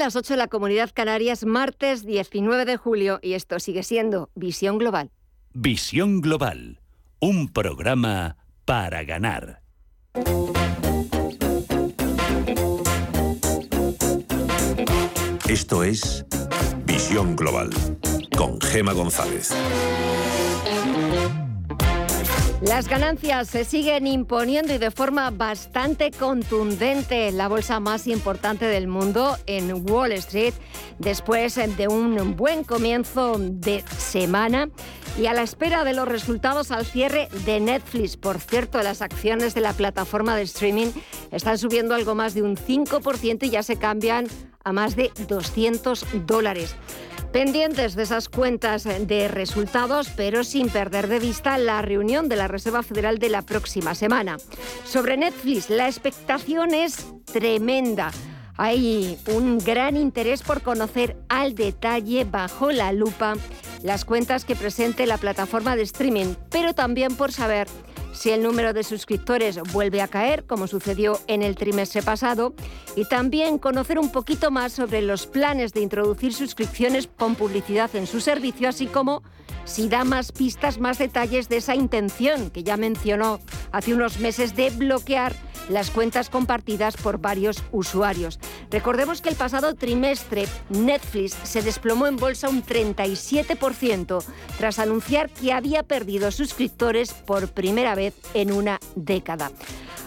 Las 8 de la Comunidad Canarias, martes 19 de julio, y esto sigue siendo Visión Global. Visión Global, un programa para ganar. Esto es Visión Global con Gema González. Las ganancias se siguen imponiendo y de forma bastante contundente en la bolsa más importante del mundo, en Wall Street, después de un buen comienzo de semana y a la espera de los resultados al cierre de Netflix. Por cierto, las acciones de la plataforma de streaming están subiendo algo más de un 5% y ya se cambian a más de 200 dólares. Pendientes de esas cuentas de resultados, pero sin perder de vista la reunión de la Reserva Federal de la próxima semana. Sobre Netflix, la expectación es tremenda. Hay un gran interés por conocer al detalle bajo la lupa las cuentas que presente la plataforma de streaming, pero también por saber si el número de suscriptores vuelve a caer, como sucedió en el trimestre pasado, y también conocer un poquito más sobre los planes de introducir suscripciones con publicidad en su servicio, así como si da más pistas, más detalles de esa intención que ya mencionó hace unos meses de bloquear las cuentas compartidas por varios usuarios. Recordemos que el pasado trimestre Netflix se desplomó en bolsa un 37% tras anunciar que había perdido suscriptores por primera vez en una década.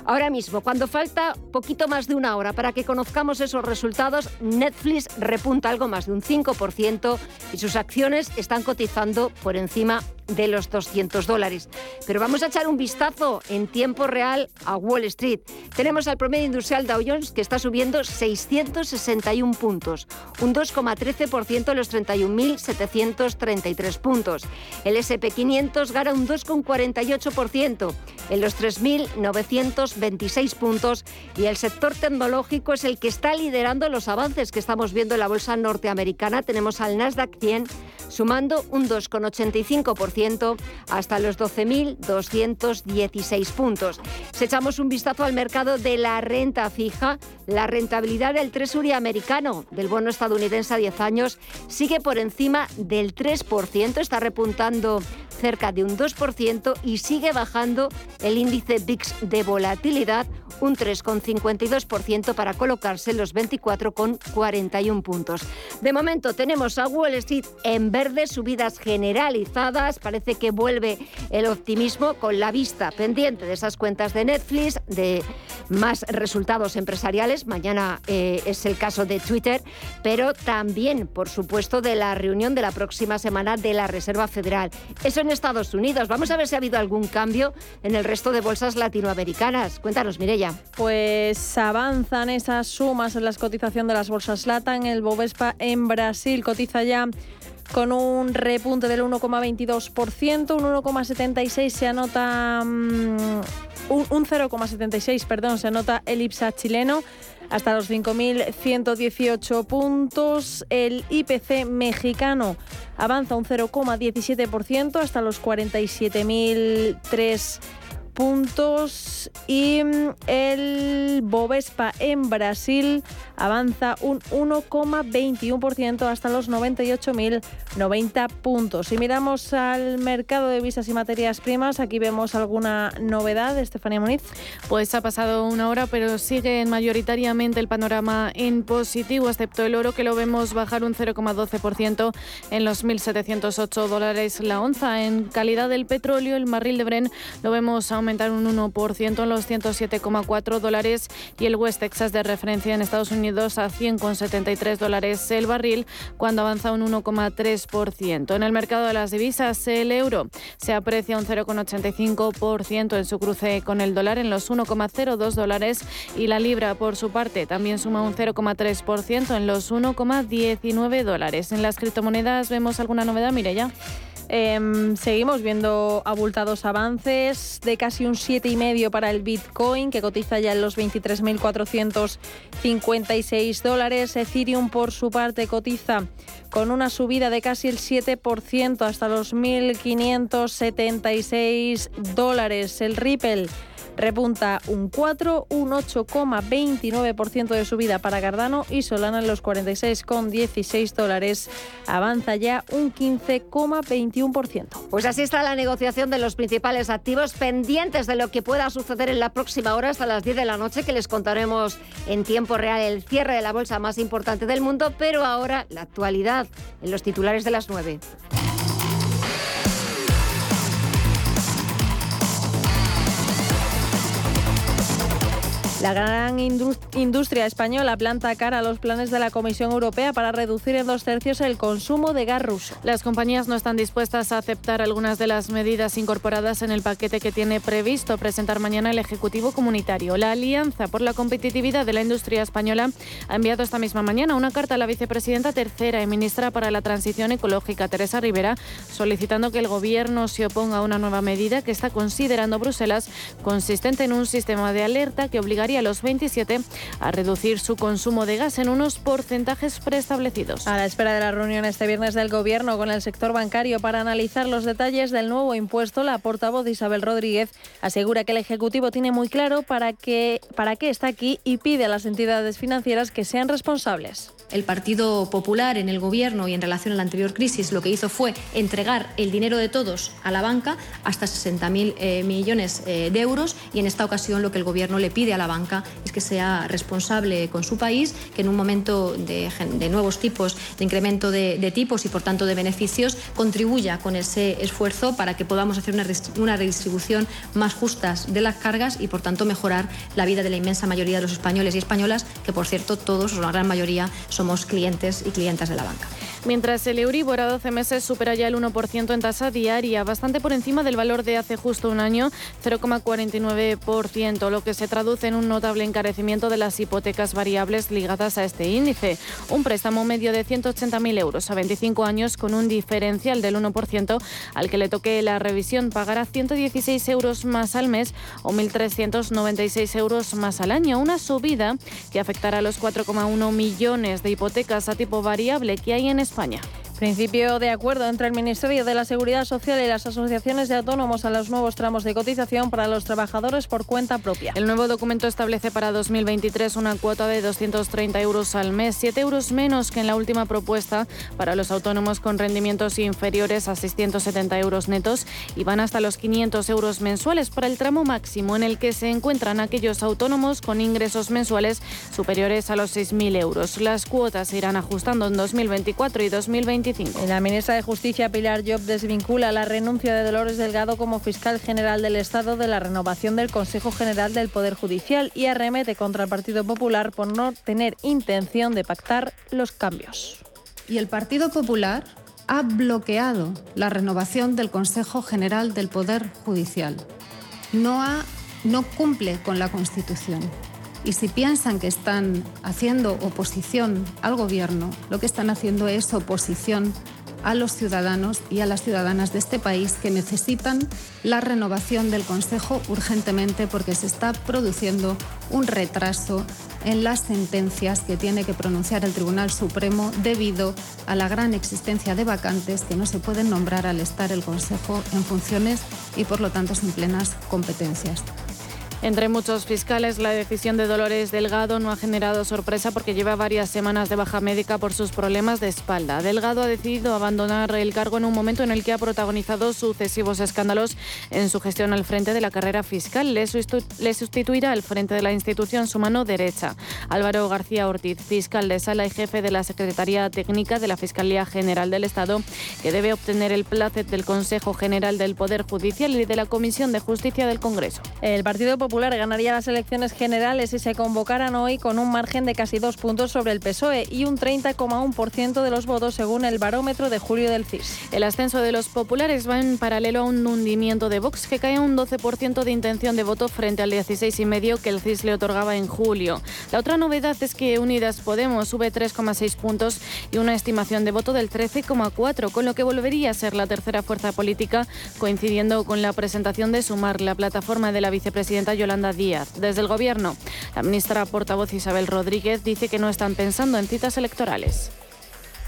Ahora mismo, cuando falta poquito más de una hora para que conozcamos esos resultados, Netflix repunta algo más de un 5% y sus acciones están cotizando por encima de los 200 dólares. Pero vamos a echar un vistazo en tiempo real a Wall Street. Tenemos al promedio industrial Dow Jones que está subiendo 661 puntos, un 2,13% en los 31.733 puntos. El SP500 gana un 2,48% en los 3.926 puntos y el sector tecnológico es el que está liderando los avances que estamos viendo en la bolsa norteamericana. Tenemos al Nasdaq 100 sumando un 2,85% hasta los 12.216 puntos. Si echamos un vistazo al mercado de la renta fija, la rentabilidad del Treasury americano, del bono estadounidense a 10 años, sigue por encima del 3%, está repuntando cerca de un 2% y sigue bajando el índice VIX de volatilidad un 3,52% para colocarse en los 24,41 puntos. De momento tenemos a Wall Street en verde, subidas generalizadas, parece que vuelve el optimismo con la vista pendiente de esas cuentas de Netflix, de más resultados empresariales, mañana eh, es el caso de Twitter, pero también, por supuesto, de la reunión de la próxima semana de la Reserva Federal. Eso en Estados Unidos. Vamos a ver si ha habido algún cambio en el resto de bolsas latinoamericanas. Cuéntanos, Pues avanzan esas sumas en la cotización de las bolsas LATAM. El Bovespa en Brasil cotiza ya con un repunte del 1,22%, un 1,76 se anota mm, un, 0,76, perdón, se anota el IPSA chileno hasta los 5.118 puntos. El IPC mexicano avanza un 0,17% hasta los 47.003 puntos y mm, el Bovespa en Brasil avanza un 1,21% hasta los 98.090 puntos. Si miramos al mercado de visas y materias primas, aquí vemos alguna novedad, Estefanía Moniz. Pues ha pasado una hora, pero sigue mayoritariamente el panorama en positivo, excepto el oro que lo vemos bajar un 0,12% en los 1.708 dólares la onza. En calidad del petróleo, el barril de Bren lo vemos aumentar un 1% en los 107,4 dólares y el West Texas de referencia en Estados Unidos a 100,73 dólares el barril, cuando avanza un 1,3%. En el mercado de las divisas, el euro se aprecia un 0,85% en su cruce con el dólar en los 1,02 dólares y la libra, por su parte, también suma un 0,3% en los 1,19 dólares. En las criptomonedas vemos alguna novedad, ya. Em, seguimos viendo abultados avances de casi un 7,5 para el Bitcoin, que cotiza ya en los 23.456 dólares. Ethereum, por su parte, cotiza con una subida de casi el 7% hasta los 1.576 dólares. El Ripple repunta un 4, un 8,29% de subida para Cardano y Solana en los 46,16 dólares. Avanza ya un 15,21%. Pues así está la negociación de los principales activos pendientes de lo que pueda suceder en la próxima hora hasta las 10 de la noche que les contaremos en tiempo real el cierre de la bolsa más importante del mundo, pero ahora la actualidad en los titulares de las 9. La gran industria española planta cara a los planes de la Comisión Europea para reducir en dos tercios el consumo de gas ruso. Las compañías no están dispuestas a aceptar algunas de las medidas incorporadas en el paquete que tiene previsto presentar mañana el Ejecutivo Comunitario. La Alianza por la Competitividad de la Industria Española ha enviado esta misma mañana una carta a la vicepresidenta tercera y ministra para la Transición Ecológica, Teresa Rivera, solicitando que el Gobierno se oponga a una nueva medida que está considerando Bruselas consistente en un sistema de alerta que obligaría a los 27 a reducir su consumo de gas en unos porcentajes preestablecidos. A la espera de la reunión este viernes del Gobierno con el sector bancario para analizar los detalles del nuevo impuesto, la portavoz Isabel Rodríguez asegura que el Ejecutivo tiene muy claro para qué, está aquí y pide a las entidades financieras que sean responsables. El Partido Popular en el Gobierno y en relación a la anterior crisis lo que hizo fue entregar el dinero de todos a la banca hasta 60.000 eh, millones eh, de euros y en esta ocasión lo que el Gobierno le pide a la banca es que sea responsable con su país, que en un momento de, nuevos tipos, de incremento de, tipos y por tanto de beneficios, contribuya con ese esfuerzo para que podamos hacer una, una redistribución más justa de las cargas y por tanto mejorar la vida de la inmensa mayoría de los españoles y españolas, que por cierto todos, o la gran mayoría, somos clientes y clientas de la banca. Mientras el Euribor a 12 meses supera ya el 1% en tasa diaria, bastante por encima del valor de hace justo un año, 0,49%, lo que se traduce en un notable encarecimiento de las hipotecas variables ligadas a este índice. Un préstamo medio de 180.000 euros a 25 años con un diferencial del 1% al que le toque la revisión pagará 116 euros más al mes o 1.396 euros más al año, una subida que afectará a los 4,1 millones de hipotecas a tipo variable que hay en España. Principio de acuerdo entre el Ministerio de la Seguridad Social y las asociaciones de autónomos a los nuevos tramos de cotización para los trabajadores por cuenta propia. El nuevo documento establece para 2023 una cuota de 230 euros al mes, 7 euros menos que en la última propuesta para los autónomos con rendimientos inferiores a 670 euros netos y van hasta los 500 euros mensuales para el tramo máximo en el que se encuentran aquellos autónomos con ingresos mensuales superiores a los 6.000 euros. Las cuotas se irán ajustando en 2024 y 2025 la ministra de Justicia, Pilar Job, desvincula la renuncia de Dolores Delgado como fiscal general del Estado de la renovación del Consejo General del Poder Judicial y arremete contra el Partido Popular por no tener intención de pactar los cambios. Y el Partido Popular ha bloqueado la renovación del Consejo General del Poder Judicial. No, ha, no cumple con la Constitución. Y si piensan que están haciendo oposición al gobierno, lo que están haciendo es oposición a los ciudadanos y a las ciudadanas de este país que necesitan la renovación del Consejo urgentemente porque se está produciendo un retraso en las sentencias que tiene que pronunciar el Tribunal Supremo debido a la gran existencia de vacantes que no se pueden nombrar al estar el Consejo en funciones y por lo tanto sin plenas competencias. Entre muchos fiscales, la decisión de Dolores Delgado no ha generado sorpresa porque lleva varias semanas de baja médica por sus problemas de espalda. Delgado ha decidido abandonar el cargo en un momento en el que ha protagonizado sucesivos escándalos en su gestión al frente de la carrera fiscal. Le, sustituirá al frente de la institución su mano derecha. Álvaro García Ortiz, fiscal de sala y jefe de la Secretaría Técnica de la Fiscalía General del Estado, que debe obtener el placet del Consejo General del Poder Judicial y de la Comisión de Justicia del Congreso. El Partido ganaría las elecciones generales si se convocaran hoy con un margen de casi dos puntos sobre el PSOE y un 30,1% de los votos según el barómetro de julio del CIS. El ascenso de los populares va en paralelo a un hundimiento de Vox que cae un 12% de intención de voto frente al 16,5% que el CIS le otorgaba en julio. La otra novedad es que Unidas Podemos sube 3,6 puntos y una estimación de voto del 13,4, con lo que volvería a ser la tercera fuerza política, coincidiendo con la presentación de Sumar, la plataforma de la vicepresidenta Yolanda Díaz. Desde el Gobierno, la ministra portavoz Isabel Rodríguez dice que no están pensando en citas electorales.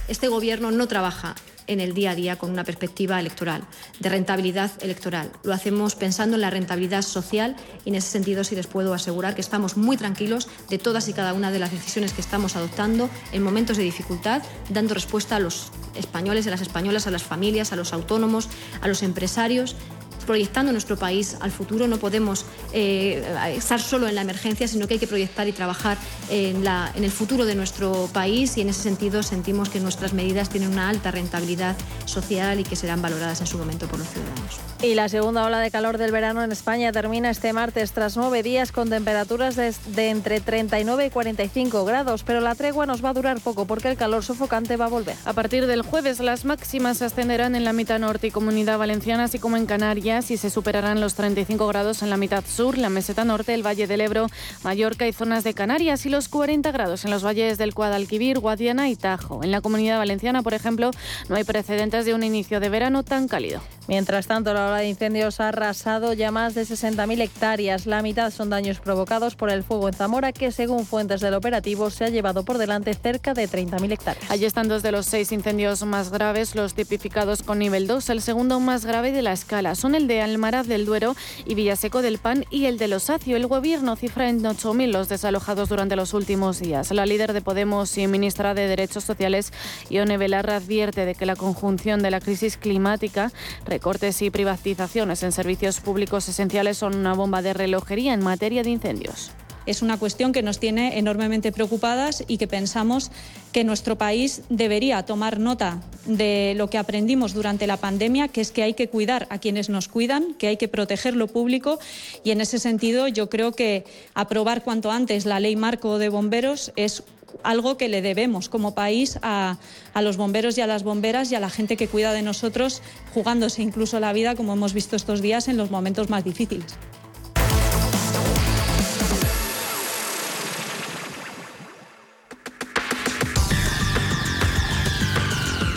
Este Gobierno no trabaja en el día a día con una perspectiva electoral, de rentabilidad electoral. Lo hacemos pensando en la rentabilidad social y en ese sentido sí les puedo asegurar que estamos muy tranquilos de todas y cada una de las decisiones que estamos adoptando en momentos de dificultad, dando respuesta a los españoles, a las españolas, a las familias, a los autónomos, a los empresarios proyectando nuestro país al futuro. No podemos eh, estar solo en la emergencia, sino que hay que proyectar y trabajar en, la, en el futuro de nuestro país y en ese sentido sentimos que nuestras medidas tienen una alta rentabilidad social y que serán valoradas en su momento por los ciudadanos. Y la segunda ola de calor del verano en España termina este martes tras nueve días con temperaturas de, entre 39 y 45 grados, pero la tregua nos va a durar poco porque el calor sofocante va a volver. A partir del jueves las máximas ascenderán en la mitad norte y comunidad valenciana, así como en Canarias, y se superarán los 35 grados en la mitad sur, la meseta norte, el Valle del Ebro, Mallorca y zonas de Canarias, y los 40 grados en los valles del Guadalquivir, Guadiana y Tajo. En la comunidad valenciana, por ejemplo, no hay precedentes de un inicio de verano tan cálido. Mientras tanto, la ola de incendios ha arrasado ya más de 60.000 hectáreas. La mitad son daños provocados por el fuego en Zamora, que según fuentes del operativo se ha llevado por delante cerca de 30.000 hectáreas. Allí están dos de los seis incendios más graves, los tipificados con nivel 2. El segundo más grave de la escala son el de Almaraz del Duero y Villaseco del Pan y el de Los Osacio. El gobierno cifra en 8.000 los desalojados durante los últimos días. La líder de Podemos y ministra de Derechos Sociales, Ione Belarra, advierte de que la conjunción de la crisis climática Recortes y privatizaciones en servicios públicos esenciales son una bomba de relojería en materia de incendios. Es una cuestión que nos tiene enormemente preocupadas y que pensamos que nuestro país debería tomar nota de lo que aprendimos durante la pandemia, que es que hay que cuidar a quienes nos cuidan, que hay que proteger lo público y en ese sentido yo creo que aprobar cuanto antes la ley marco de bomberos es algo que le debemos como país a, a, los bomberos y a las bomberas y a la gente que cuida de nosotros, jugándose incluso la vida, como hemos visto estos días, en los momentos más difíciles.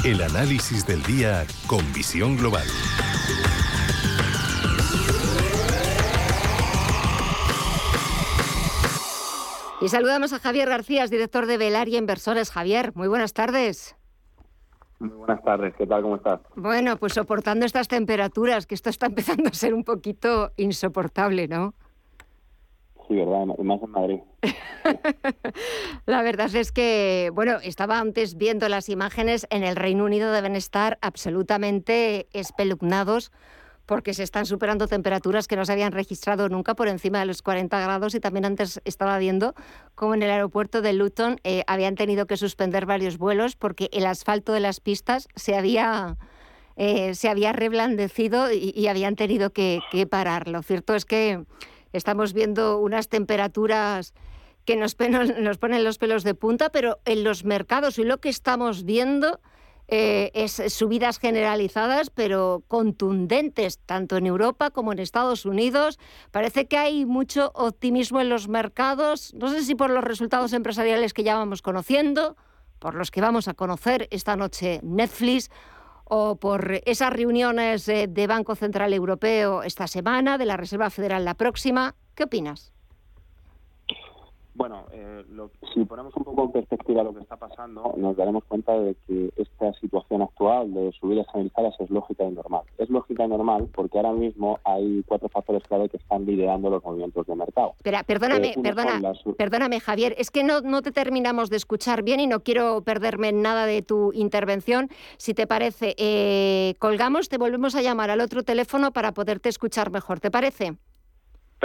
El análisis del día con visión global. Y saludamos a Javier García, director de Velaria Inversores. Javier, muy buenas tardes. Muy buenas tardes, ¿qué tal? ¿Cómo estás? Bueno, pues soportando estas temperaturas, que esto está empezando a ser un poquito insoportable, ¿no? Sí, ¿verdad? Y más en Madrid. La verdad es que, bueno, estaba antes viendo las imágenes, en el Reino Unido deben estar absolutamente espeluznados porque se están superando temperaturas que no se habían registrado nunca por encima de los 40 grados y también antes estaba viendo como en el aeropuerto de Luton eh, habían tenido que suspender varios vuelos porque el asfalto de las pistas se había, eh, se había reblandecido y, habían tenido que, que, parar. Lo cierto es que estamos viendo unas temperaturas que nos, nos ponen los pelos de punta, pero en los mercados y lo que estamos viendo eh, es subidas generalizadas, pero contundentes, tanto en Europa como en Estados Unidos. Parece que hay mucho optimismo en los mercados, no sé si por los resultados empresariales que ya vamos conociendo, por los que vamos a conocer esta noche Netflix, o por esas reuniones eh, de Banco Central Europeo esta semana, de la Reserva Federal la próxima. ¿Qué opinas? Bueno, eh, si ponemos un poco en perspectiva lo que está pasando, nos daremos cuenta de que esta situación actual de subidas generalizadas es lógica y normal. Es lógica y normal porque ahora mismo hay cuatro factores clave que están liderando los movimientos de mercado. Espera, perdóname, eh, perdóname, Javier, es que no, no te terminamos de escuchar bien y no quiero perderme nada de tu intervención. Si te parece, eh, colgamos, te volvemos a llamar al otro teléfono para poderte escuchar mejor. ¿Te parece?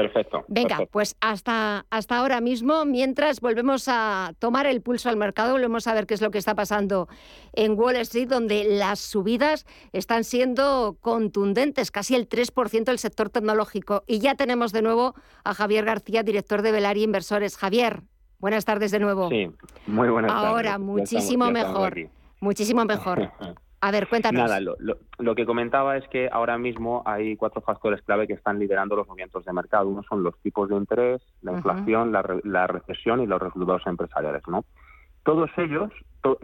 Perfecto. Venga, pues hasta, hasta ahora mismo, mientras volvemos a tomar el pulso al mercado, volvemos a ver qué es lo que está pasando en Wall Street, donde las subidas están siendo contundentes, casi el 3% del sector tecnológico. Y ya tenemos de nuevo a Javier García, director de Velari Inversores. Javier, buenas tardes de nuevo. Sí, muy buenas tardes. Ahora, muchísimo mejor. Muchísimo mejor. A ver, cuéntanos. Nada, lo, que comentaba es que ahora mismo hay cuatro factores clave que están liderando los movimientos de mercado. Uno son los tipos de interés, la inflación, la, recesión y los resultados empresariales. ¿no? Todos ellos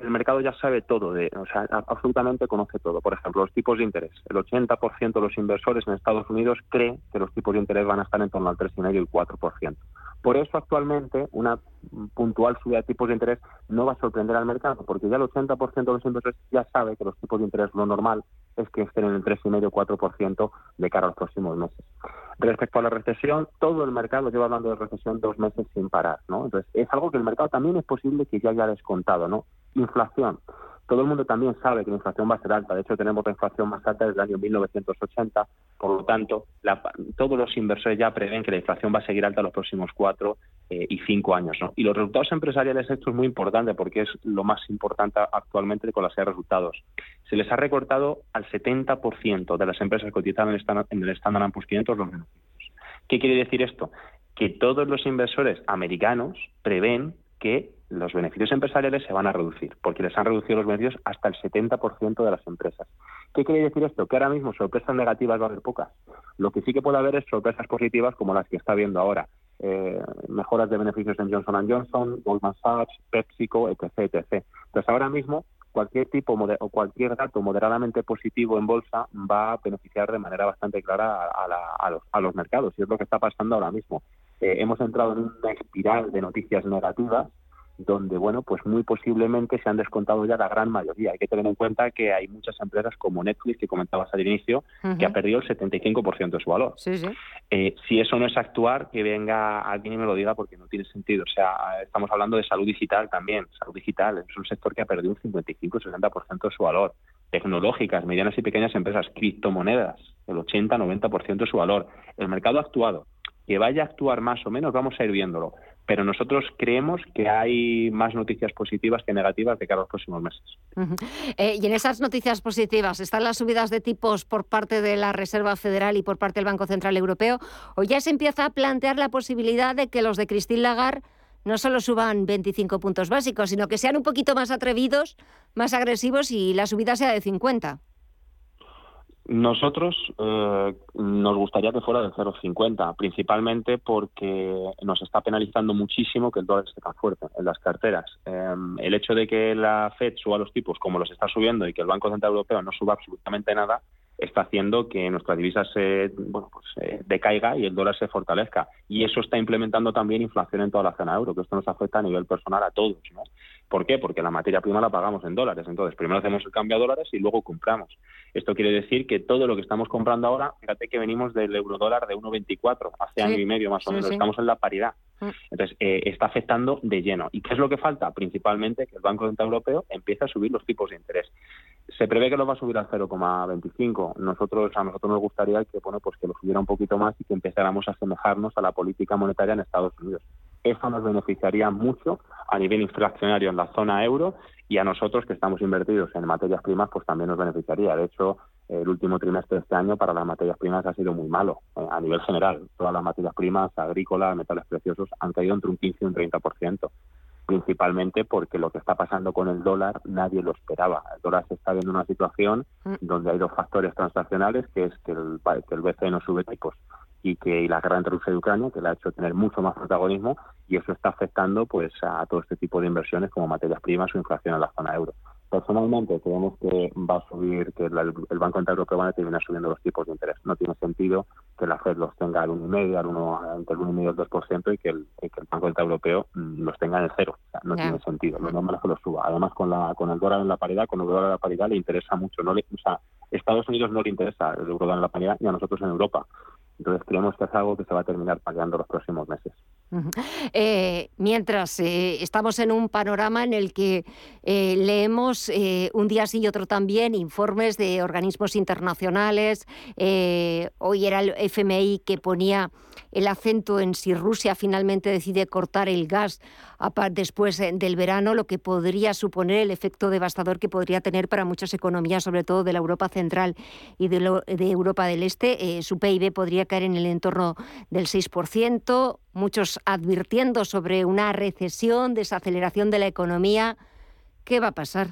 el mercado ya sabe todo, de, o sea, absolutamente conoce todo. Por ejemplo, los tipos de interés. El 80% de los inversores en Estados Unidos cree que los tipos de interés van a estar en torno al 3,5 y el 4%. Por eso actualmente una puntual subida de tipos de interés no va a sorprender al mercado, porque ya el 80% de los inversores ya sabe que los tipos de interés lo normal es que estén en el 3,5 o 4% de cara a los próximos meses. Respecto a la recesión, todo el mercado lleva hablando de recesión dos meses sin parar, ¿no? Entonces, es algo que el mercado también es posible que ya haya descontado, ¿no? Inflación todo el mundo también sabe que la inflación va a ser alta. De hecho, tenemos la inflación más alta desde el año 1980. Por lo tanto, todos los inversores ya prevén que la inflación va a seguir alta los próximos cuatro eh, y cinco años. Y los resultados empresariales, esto es muy importante porque es lo más importante actualmente con la serie de resultados. Se les ha recortado al 70% de las empresas cotizadas en el Standard Poor's 500 los beneficios. ¿Qué quiere decir esto? Que todos los inversores americanos prevén que los beneficios empresariales se van a reducir, porque les han reducido los beneficios hasta el 70% de las empresas. ¿Qué quiere decir esto? Que ahora mismo sorpresas negativas va a haber pocas. Lo que sí que puede haber es sorpresas positivas como las que está viendo ahora. Eh, mejoras de beneficios en Johnson Johnson, Goldman Sachs, PepsiCo, etc, etc. Entonces ahora mismo cualquier tipo o cualquier dato moderadamente positivo en bolsa va a beneficiar de manera bastante clara a, los, a los, mercados y es lo que está pasando ahora mismo. Eh, hemos entrado en una espiral de noticias negativas donde, bueno, pues muy posiblemente se han descontado ya la gran mayoría. Hay que tener en cuenta que hay muchas empresas como Netflix, que comentabas al inicio, que ha perdido el 75% de su valor. Eh, si eso no es actuar, que venga alguien y me lo diga porque no tiene sentido. O sea, estamos hablando de salud digital también. Salud digital es un sector que ha perdido un 55-60% de su valor. Tecnológicas, medianas y pequeñas empresas, criptomonedas, el 80-90% de su valor. El mercado ha actuado. Que vaya a actuar más o menos, vamos a ir viéndolo pero nosotros creemos que hay más noticias positivas que negativas de cara a los próximos meses. Eh, y en esas noticias positivas, ¿están las subidas de tipos por parte de la Reserva Federal y por parte del Banco Central Europeo? ¿O ya se empieza a plantear la posibilidad de que los de Christine Lagarde no solo suban 25 puntos básicos, sino que sean un poquito más atrevidos, más agresivos y la subida sea de 50? Nosotros eh, nos gustaría que fuera del 0,50, principalmente porque nos está penalizando muchísimo que el dólar esté tan fuerte en las carteras. Em, el hecho de que la Fed suba los tipos como los está subiendo y que el Banco Central Europeo no suba absolutamente nada, está haciendo que nuestra divisa se bueno, pues, eh, decaiga y el dólar se fortalezca. Y eso está implementando también inflación en toda la zona euro, que esto nos afecta a nivel personal a todos. ¿no? ¿Por qué? Porque la materia prima la pagamos en dólares. Entonces, primero hacemos el cambio a dólares y luego compramos. Esto quiere decir que todo lo que estamos comprando ahora, fíjate que venimos del eurodólar de 1,24 hace año y medio más o menos. Estamos en la paridad. Mm. Entonces, eh, está afectando de lleno. ¿Y qué es lo que falta? Principalmente que el Banco Central Europeo empiece a subir los tipos de interés. Se prevé que lo va a subir al 0,25. Nosotros, a nosotros nos gustaría que, bueno, pues que lo subiera un poquito más y que empezáramos a asemejarnos a la política monetaria en Estados Unidos. Eso nos beneficiaría mucho a nivel inflacionario en la zona euro y a nosotros que estamos invertidos en materias primas, pues también nos beneficiaría. De hecho, el último trimestre de este año para las materias primas ha sido muy malo eh, a nivel general. Todas las materias primas, agrícolas, metales preciosos, han caído entre un 15 y un 30%, principalmente porque lo que está pasando con el dólar nadie lo esperaba. El dólar se está viendo una situación mm. donde hay dos factores transaccionales, que es que el, que el BCE no sube tipos y que la guerra entre Rusia y Ucrania, que le ha hecho tener mucho más protagonismo, y eso está afectando pues a todo este tipo de inversiones como materias primas o inflación en la zona euro. Personalmente creemos que va a subir, que el, Banco Central Europeo va a terminar subiendo los tipos de interés. No tiene sentido que la Fed los tenga al 1,5, al 1, entre el 1,5 y el 2% y que el, que el Banco Central Europeo mm, los tenga en el cero. no tiene sentido. Lo normal es que los suba. Además, con, la, con el dólar en la paridad, con el dólar en la paridad le interesa mucho. No le, o sea, Estados Unidos no le interesa el euro en la paridad y a nosotros en Europa. Entonces creemos que es algo que se va a terminar pagando los próximos meses. Eh, mientras eh, estamos en un panorama en el que eh, leemos un día sí y otro también informes de organismos internacionales, hoy era el FMI que ponía el acento en si Rusia finalmente decide cortar el gas después del verano, lo que podría suponer el efecto devastador que podría tener para muchas economías, sobre todo de la Europa central y de, de Europa del Este. su PIB podría caer en el entorno del 6%, muchos advirtiendo sobre una recesión, desaceleración de la economía. ¿Qué va a pasar?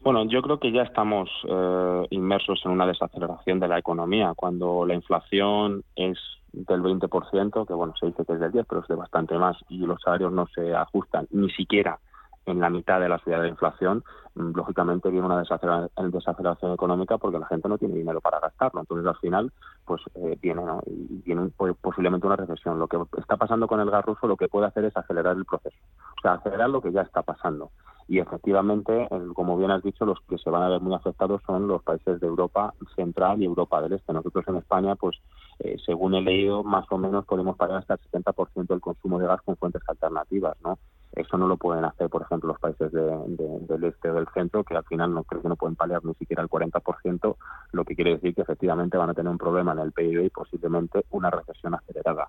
Bueno, yo creo que ya estamos eh, inmersos en una desaceleración de la economía. Cuando la inflación es del 20%, que bueno, se dice que es del 10, pero es de bastante más, y los salarios no se ajustan ni siquiera en la mitad de la subida de la inflación, mm, lógicamente viene una desaceleración económica porque la gente no tiene dinero para gastarlo. Entonces, al final, pues eh, viene, ¿no? y viene posiblemente una recesión. Lo que está pasando con el gas ruso lo que puede hacer es acelerar el proceso, o sea, acelerar lo que ya está pasando. Y efectivamente, como bien has dicho, los que se van a ver muy afectados son los países de Europa Central y Europa del Este. Nosotros en España, pues eh, según he leído, más o menos podemos pagar hasta el 70% del consumo de gas con fuentes alternativas, ¿no? Eso no lo pueden hacer, por ejemplo, los países del este o del centro, que al final no creo que no pueden paliar ni siquiera el 40%, lo que quiere decir que efectivamente van a tener un problema en el PIB y posiblemente una recesión acelerada.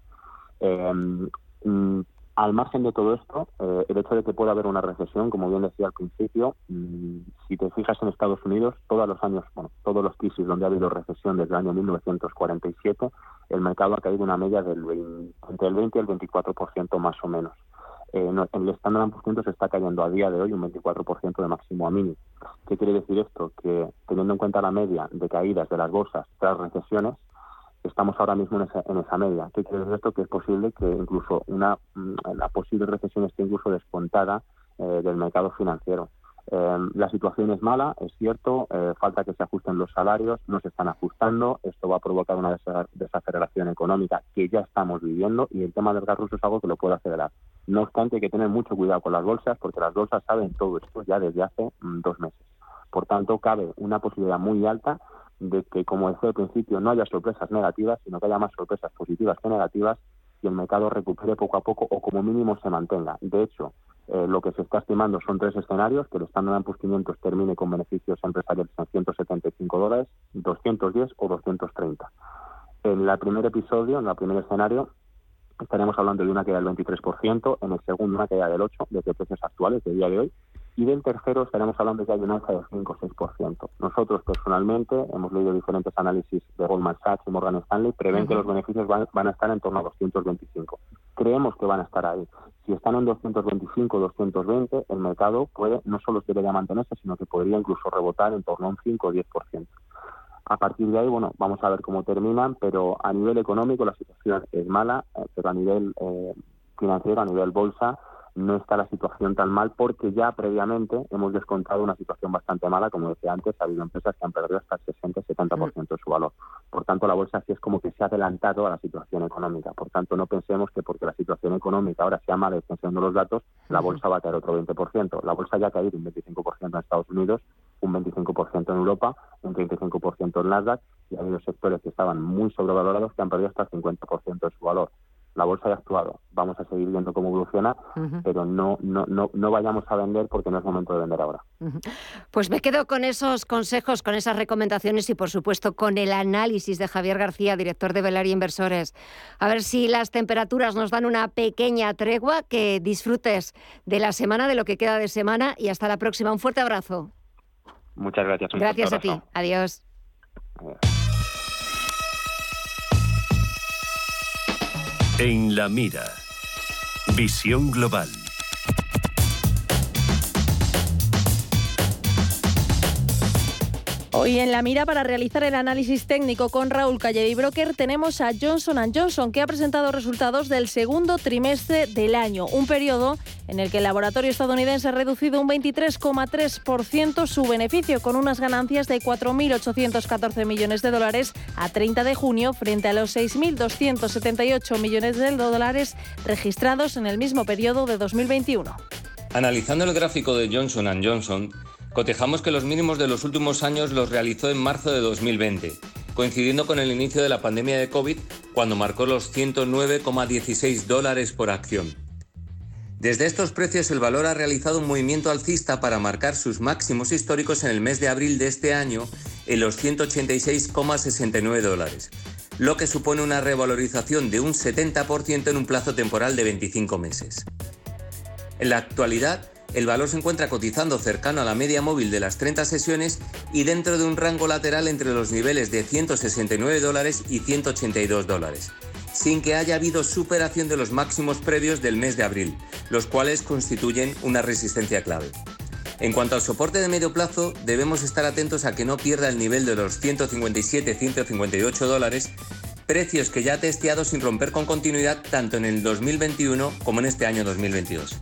Eh, al margen de todo esto, eh, el hecho de que pueda haber una recesión, como bien decía al principio, mm, si te fijas en Estados Unidos, todos los años, bueno, todos los crisis donde ha habido recesión desde el año 1947, el mercado ha caído una media del entre el 20 y el 24% más o menos. Eh, el Standard Poor's se está cayendo a día de hoy un 24% de máximo a mínimo. ¿Qué quiere decir esto? Que teniendo en cuenta la media de caídas de las bolsas tras recesiones, estamos ahora mismo en esa, en esa media. ¿Qué quiere decir esto? Que es posible que incluso una la posible recesión esté incluso descontada eh, del mercado financiero. Eh, la situación es mala, es cierto, eh, falta que se ajusten los salarios, no se están ajustando, esto va a provocar una desaceleración económica que ya estamos viviendo y el tema del gas ruso es algo que lo puede acelerar. No obstante, hay que tener mucho cuidado con las bolsas porque las bolsas saben todo esto ya desde hace mm, dos meses. Por tanto, cabe una posibilidad muy alta de que, como decía al principio, no haya sorpresas negativas, sino que haya más sorpresas positivas que negativas y el mercado recupere poco a poco o como mínimo se mantenga. De hecho, eh, lo que se está estimando son tres escenarios, que el Standard Poor's 500 termine con beneficios empresariales en 175 dólares, 210 o 230. En el primer episodio, en el primer escenario, estaríamos hablando de una caída del 23%, en el segundo una caída del 8% desde precios actuales de día de hoy, y del tercero estaremos hablando de que hay un alza del 5 o 6%. Nosotros personalmente hemos leído diferentes análisis de Goldman Sachs y Morgan Stanley, prevén que los beneficios van, a estar en torno a 225. Creemos que van a estar ahí. Si están en 225 o 220, el mercado puede no solo debería mantenerse, sino que podría incluso rebotar en torno a un 5 o 10%. A partir de ahí, bueno, vamos a ver cómo terminan, pero a nivel económico la situación es mala, eh, pero a nivel eh, financiero, a nivel bolsa, no está la situación tan mal porque ya previamente hemos descontado una situación bastante mala, como decía antes, ha habido empresas que han perdido hasta el 60-70% de su valor. Por tanto, la bolsa sí es como que se ha adelantado a la situación económica. Por tanto, no pensemos que porque la situación económica ahora sea mala, extensión los datos, la bolsa va a caer otro 20%. La bolsa ya ha caído un 25% en Estados Unidos, un 25% en Europa, un 35% en Nasdaq y ha habido sectores que estaban muy sobrevalorados que han perdido hasta el 50% de su valor la bolsa ya ha actuado. Vamos a seguir viendo cómo evoluciona, pero no, no, no, no vayamos a vender porque no es momento de vender ahora. Pues me quedo con esos consejos, con esas recomendaciones y, por supuesto, con el análisis de Javier García, director de Velaria Inversores. A ver si las temperaturas nos dan una pequeña tregua, que disfrutes de la semana, de lo que queda de semana y hasta la próxima. Un fuerte abrazo. Muchas gracias. gracias a ti. Adiós. En la mira. Visión global. Hoy en la mira para realizar el análisis técnico con Raúl Calle Broker tenemos a Johnson Johnson que ha presentado resultados del segundo trimestre del año, un periodo en el que el laboratorio estadounidense ha reducido un 23,3% su beneficio con unas ganancias de 4.814 millones de dólares a 30 de junio frente a los 6.278 millones de dólares registrados en el mismo periodo de 2021. Analizando el gráfico de Johnson Johnson, Cotejamos que los mínimos de los últimos años los realizó en marzo de 2020, coincidiendo con el inicio de la pandemia de COVID, cuando marcó los 109,16 dólares por acción. Desde estos precios el valor ha realizado un movimiento alcista para marcar sus máximos históricos en el mes de abril de este año en los 186,69 dólares, lo que supone una revalorización de un 70% en un plazo temporal de 25 meses. En la actualidad, el valor se encuentra cotizando cercano a la media móvil de las 30 sesiones y dentro de un rango lateral entre los niveles de 169 dólares y 182 dólares, sin que haya habido superación de los máximos previos del mes de abril, los cuales constituyen una resistencia clave. En cuanto al soporte de medio plazo, debemos estar atentos a que no pierda el nivel de los 157-158 dólares, precios que ya ha testeado sin romper con continuidad tanto en el 2021 como en este año 2022.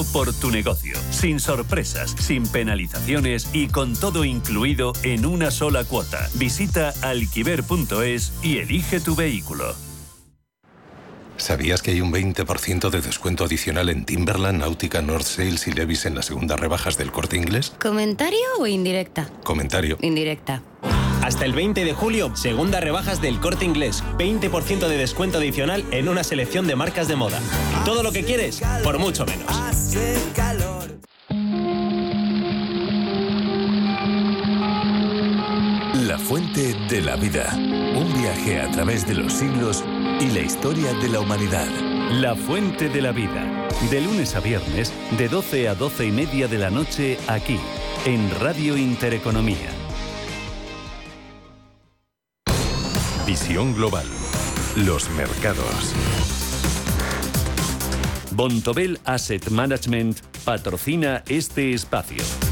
por tu negocio. Sin sorpresas, sin penalizaciones y con todo incluido en una sola cuota. Visita alquiver.es y elige tu vehículo. ¿Sabías que hay un 20% de descuento adicional en Timberland, Náutica, North Sales y Levis en las segundas rebajas del corte inglés? ¿Comentario o indirecta? Comentario. Indirecta. Hasta el 20 de julio, segunda rebajas del corte inglés. 20% de descuento adicional en una selección de marcas de moda. Todo lo que quieres, por mucho menos. La fuente de la vida. Un viaje a través de los siglos y la historia de la humanidad. La fuente de la vida. De lunes a viernes, de 12 a 12 y media de la noche, aquí, en Radio Intereconomía. Visión global. Los mercados. Bontobel Asset Management patrocina este espacio.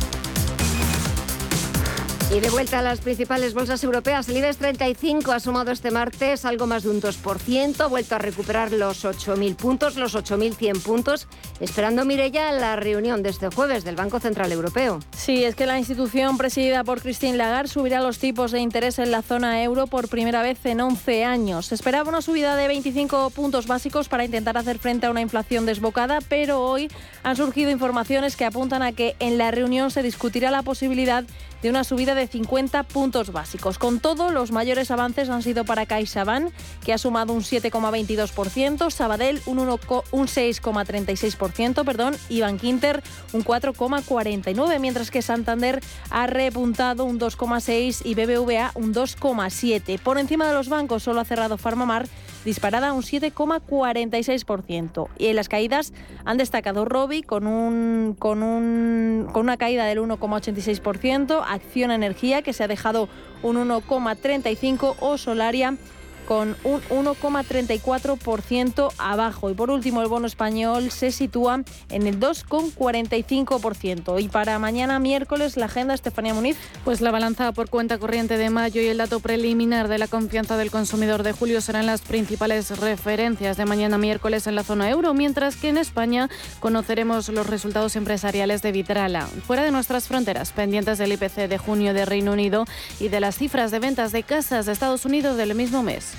Y de vuelta a las principales bolsas europeas, el IBEX 35 ha sumado este martes algo más de un 2%, ha vuelto a recuperar los 8.000 puntos, los 8.100 puntos, esperando Mirella la reunión de este jueves del Banco Central Europeo. Sí, es que la institución presidida por Christine Lagarde subirá los tipos de interés en la zona euro por primera vez en 11 años. Se esperaba una subida de 25 puntos básicos para intentar hacer frente a una inflación desbocada, pero hoy han surgido informaciones que apuntan a que en la reunión se discutirá la posibilidad de una subida de 50 puntos básicos. Con todo, los mayores avances han sido para CaixaBank, que ha sumado un 7,22%, Sabadell un, 1, un 6,36%, perdón, y Bankinter un 4,49%, mientras que Santander ha repuntado un 2,6% y BBVA un 2,7%. Por encima de los bancos solo ha cerrado Farmamar disparada un 7,46%. Y en las caídas han destacado Robi con, un, con, un, con una caída del 1,86%, Acción Energía que se ha dejado un 1,35% o Solaria con un 1,34% abajo. Y por último, el bono español se sitúa en el 2,45%. Y para mañana miércoles, la agenda, Estefanía Muniz. Pues la balanza por cuenta corriente de mayo y el dato preliminar de la confianza del consumidor de julio serán las principales referencias de mañana miércoles en la zona euro, mientras que en España conoceremos los resultados empresariales de Vitrala. Fuera de nuestras fronteras, pendientes del IPC de junio de Reino Unido y de las cifras de ventas de casas de Estados Unidos del mismo mes.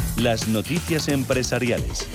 las noticias empresariales.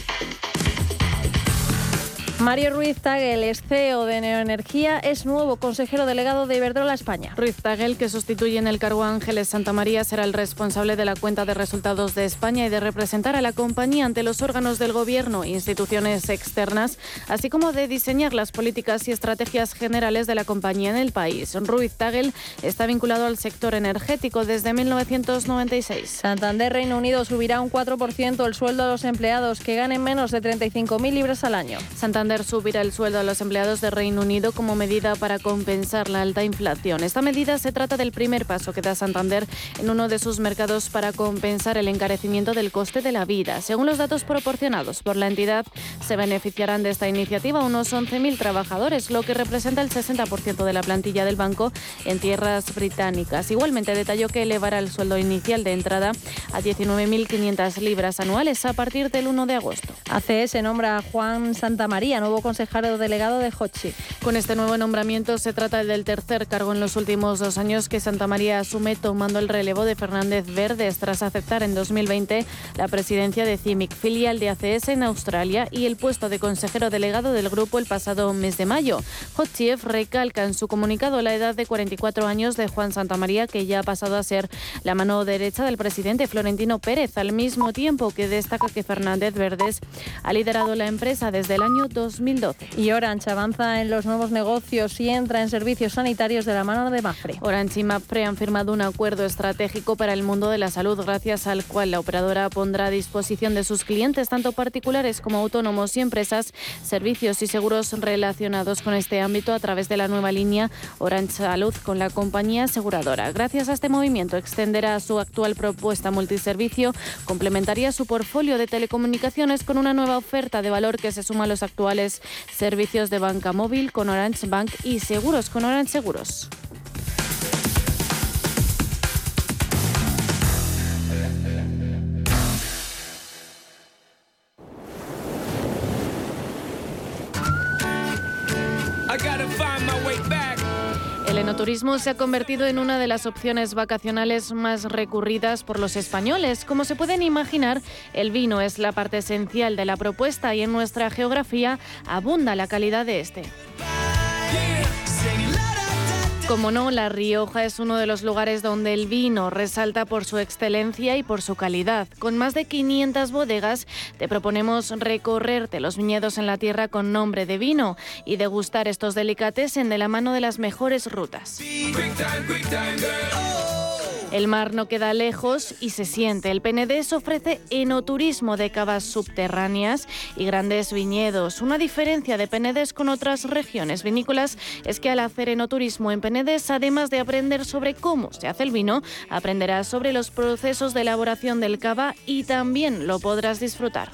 Mario Ruiz Tagel es CEO de Neoenergía, es nuevo consejero delegado de Iberdrola España. Ruiz Tagel, que sustituye en el cargo a Ángeles Santamaría, será el responsable de la cuenta de resultados de España y de representar a la compañía ante los órganos del gobierno e instituciones externas, así como de diseñar las políticas y estrategias generales de la compañía en el país. Ruiz Tagel está vinculado al sector energético desde 1996. Santander Reino Unido subirá un 4% el sueldo a los empleados que ganen menos de 35.000 libras al año. Santander subirá el sueldo a los empleados de Reino Unido como medida para compensar la alta inflación. Esta medida se trata del primer paso que da Santander en uno de sus mercados para compensar el encarecimiento del coste de la vida. Según los datos proporcionados por la entidad, se beneficiarán de esta iniciativa unos 11.000 trabajadores, lo que representa el 60% de la plantilla del banco en tierras británicas. Igualmente detalló que elevará el sueldo inicial de entrada a 19.500 libras anuales a partir del 1 de agosto. ACS nombra a Juan Santamaría María, nuevo consejero delegado de Hochi. Con este nuevo nombramiento se trata del tercer cargo en los últimos dos años que Santa María asume tomando el relevo de Fernández Verdes tras aceptar en 2020 la presidencia de CIMIC, filial de ACS en Australia, y el puesto de consejero delegado del grupo el pasado mes de mayo. Hochiev recalca en su comunicado la edad de 44 años de Juan Santamaría, que ya ha pasado a ser la mano derecha del presidente Florentino Pérez, al mismo tiempo que destaca que Fernández Verdes ha liderado la empresa desde el año 2012. Y Orange avanza en los nuevos negocios y entra en servicios sanitarios de la mano de Mafre. Orange y Mafre han firmado un acuerdo estratégico para el mundo de la salud, gracias al cual la operadora pondrá a disposición de sus clientes, tanto particulares como autónomos y empresas, servicios y seguros relacionados con este ámbito a través de la nueva línea Orange Salud con la compañía aseguradora. Gracias a este movimiento extenderá su actual propuesta multiservicio, complementaría su portfolio de telecomunicaciones con una nueva oferta de valor que se suma a los actuales servicios de banca móvil con Orange Bank y seguros con Orange Seguros. El enoturismo se ha convertido en una de las opciones vacacionales más recurridas por los españoles. Como se pueden imaginar, el vino es la parte esencial de la propuesta y en nuestra geografía abunda la calidad de este. Como no, La Rioja es uno de los lugares donde el vino resalta por su excelencia y por su calidad. Con más de 500 bodegas, te proponemos recorrerte los viñedos en la tierra con nombre de vino y degustar estos delicatessen de la mano de las mejores rutas. El mar no queda lejos y se siente. El Penedés ofrece enoturismo de cavas subterráneas y grandes viñedos. Una diferencia de Penedés con otras regiones vinícolas es que al hacer enoturismo en Penedés, además de aprender sobre cómo se hace el vino, aprenderás sobre los procesos de elaboración del cava y también lo podrás disfrutar.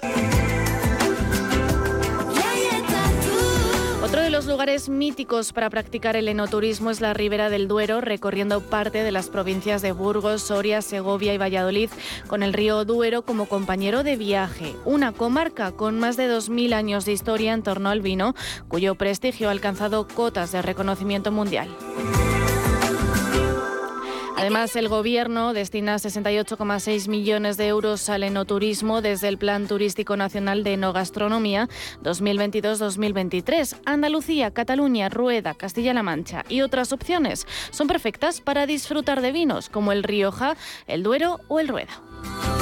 Otro de los lugares míticos para practicar el enoturismo es la Ribera del Duero, recorriendo parte de las provincias de Burgos, Soria, Segovia y Valladolid, con el río Duero como compañero de viaje. Una comarca con más de 2.000 años de historia en torno al vino, cuyo prestigio ha alcanzado cotas de reconocimiento mundial. Además, el Gobierno destina 68,6 millones de euros al enoturismo desde el Plan Turístico Nacional de Enogastronomía 2022-2023. Andalucía, Cataluña, Rueda, Castilla-La Mancha y otras opciones son perfectas para disfrutar de vinos como el Rioja, el Duero o el Rueda.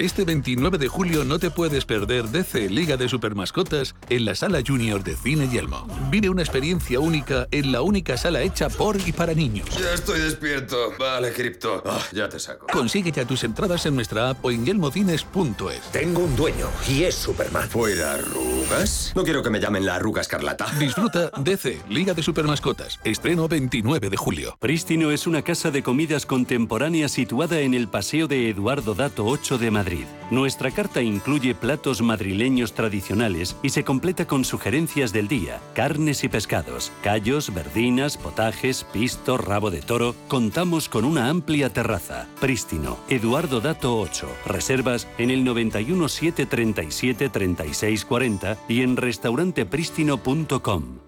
Este 29 de julio no te puedes perder DC Liga de Supermascotas en la Sala Junior de Cine Yelmo. Vive una experiencia única en la única sala hecha por y para niños. Ya estoy despierto. Vale, Cripto. Ah, ya te saco. Consigue ya tus entradas en nuestra app o en yelmocines.es. Tengo un dueño y es Superman. ¿Fuera arrugas? No quiero que me llamen la arruga escarlata. Disfruta DC Liga de Supermascotas. Estreno 29 de julio. Prístino es una casa de comidas contemporánea situada en el Paseo de Eduardo Dato 8 de Madrid. Nuestra carta incluye platos madrileños tradicionales y se completa con sugerencias del día, carnes y pescados, callos, verdinas, potajes, pisto, rabo de toro. Contamos con una amplia terraza. Prístino, Eduardo Dato 8. Reservas en el 91 737 36 40 y en restaurantepristino.com.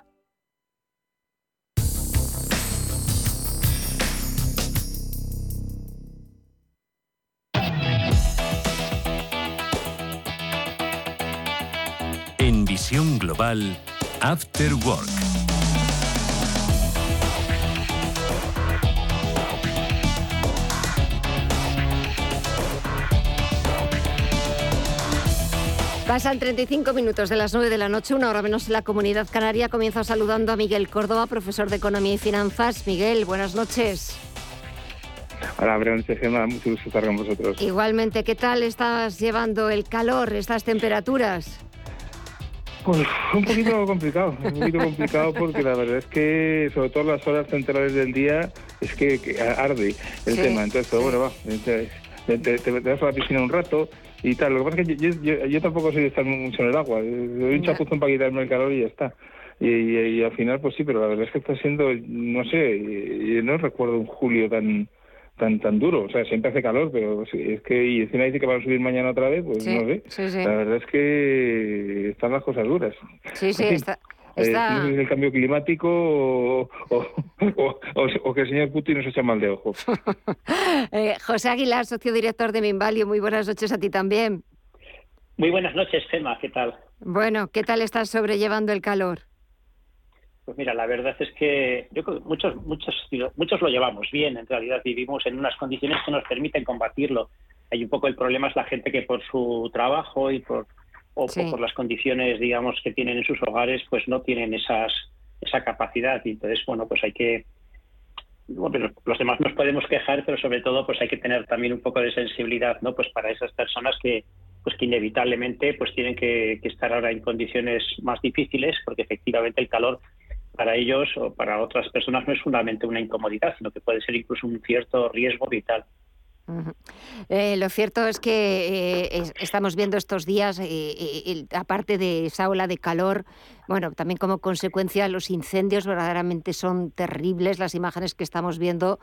Global, After Work. Pasan 35 minutos de las 9 de la noche, una hora menos en la comunidad canaria. Comienzo saludando a Miguel Córdoba, profesor de Economía y Finanzas. Miguel, buenas noches. Hola, buenas noches, Gemma. Mucho gusto estar con vosotros. Igualmente, ¿qué tal estás llevando el calor, estas temperaturas? Pues un poquito complicado, un poquito complicado porque la verdad es que, sobre todo las horas centrales del día, es que, arde el tema. Entonces, bueno, va, te, te, vas a la piscina un rato y tal. Lo que pasa es que yo, tampoco soy de estar mucho en el agua. Doy un chapuzón para quitarme el calor y ya está. Y, al final, pues sí, pero la verdad es que está siendo, no sé, no recuerdo un julio tan tan tan duro. O sea, siempre hace calor, pero es que y encima dice que van a subir mañana otra vez, pues no sé. La verdad es que están las cosas duras. Sí, sí, está... Eh, está... el cambio climático o, o, que el señor Putin nos echa mal de ojo. eh, José Aguilar, socio director de Minvalio, muy buenas noches a ti también. Muy buenas noches, Gemma, ¿qué tal? Bueno, ¿qué tal estás sobrellevando el calor? Pues mira, la verdad es que yo creo que muchos, muchos, muchos lo llevamos bien. En realidad vivimos en unas condiciones que nos permiten combatirlo. Hay un poco el problema es la gente que por su trabajo y por o por las condiciones, digamos, que tienen en sus hogares, pues no tienen esas esa capacidad. Y entonces, bueno, pues hay que bueno, los demás nos podemos quejar, pero sobre todo, pues hay que tener también un poco de sensibilidad, ¿no? Pues para esas personas que pues que inevitablemente pues tienen que, que estar ahora en condiciones más difíciles porque efectivamente el calor para ellos o para otras personas no es solamente una incomodidad, sino que puede ser incluso un cierto riesgo vital. Eh, lo cierto es que eh, estamos viendo estos días, eh, aparte de esa ola de calor, bueno, también como consecuencia los incendios verdaderamente son terribles, las imágenes que estamos viendo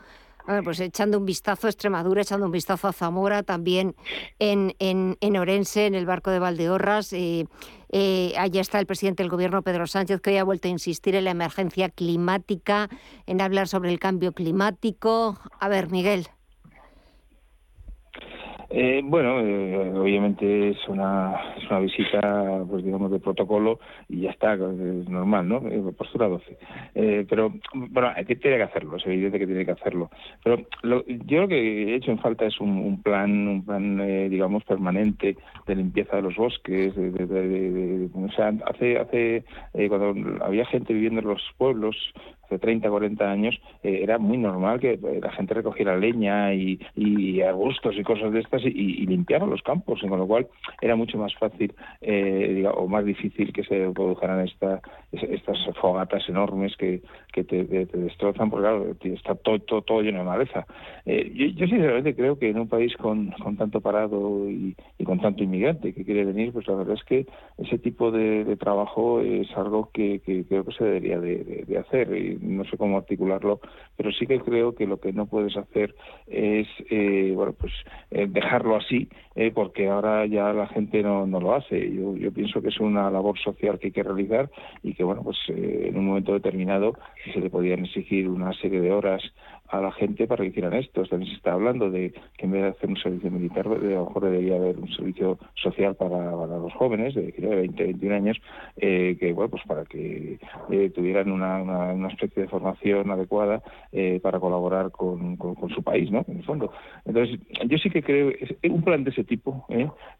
pues echando un vistazo a Extremadura, echando un vistazo a Zamora, también en, en, Orense, en el barco de Valdeorras. Eh, eh, allá está el presidente del gobierno, Pedro Sánchez, que hoy ha vuelto a insistir en la emergencia climática, en hablar sobre el cambio climático. A ver, Miguel. Eh, bueno, eh, obviamente es una, es una visita, pues digamos, de protocolo y ya está, es normal, ¿no? Eh, postura 12. Eh, pero, bueno, tiene que hacerlo, es evidente que tiene que hacerlo. Pero yo lo que he hecho en falta es un, plan, un plan, eh, digamos, permanente de limpieza de los bosques. De, o sea, hace, hace cuando había gente viviendo en los pueblos, hace 30, 40 años, eh, era muy normal que eh, la gente recogiera leña y, arbustos y cosas de estas y, y, limpiara los campos, con lo cual era mucho más fácil eh, o más difícil que se produjeran esta, estas fogatas enormes que, que te, destrozan, porque claro, está todo, todo, lleno de maleza. yo, yo, sinceramente creo que en un país con, tanto parado y, con tanto inmigrante que quiere venir, pues la verdad es que ese tipo de, trabajo es algo que, creo que se debería de, de hacer. Y, no sé cómo articularlo, pero sí que creo que lo que no puedes hacer es eh, bueno pues eh, dejarlo así, eh, porque ahora ya la gente no, no lo hace. Yo, yo pienso que es una labor social que hay que realizar y que bueno pues en un momento determinado se le podían exigir una serie de horas a la gente para que hicieran esto. También se está hablando de que en vez de hacer un servicio militar, a lo mejor debería haber un servicio social para, los jóvenes de, 20, 21 años, eh, que bueno, pues para que eh, tuvieran una, una, especie de formación adecuada eh, para colaborar con, con, su país, ¿no? En el fondo. Entonces, yo sí que creo, es un plan de ese tipo,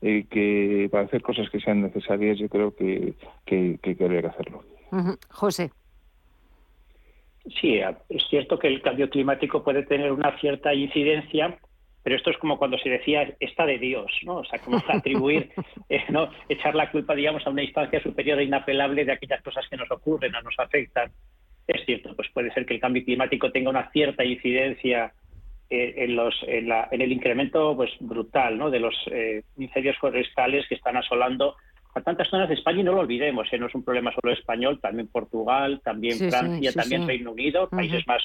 que para hacer cosas que sean necesarias, yo creo que, que, que habría que hacerlo. José. Sí, es cierto que el cambio climático puede tener una cierta incidencia, pero esto es como cuando se decía está de Dios, ¿no? O sea, como atribuir, eh, ¿no? Echar la culpa, digamos, a una instancia superior e inapelable de aquellas cosas que nos ocurren o nos afectan. Es cierto, pues puede ser que el cambio climático tenga una cierta incidencia en, los, en, la, en, el incremento pues brutal ¿no? de los incendios forestales que están asolando tantas zonas de España y no lo olvidemos, no es un problema solo español, también Portugal, también Francia, también Reino Unido, países más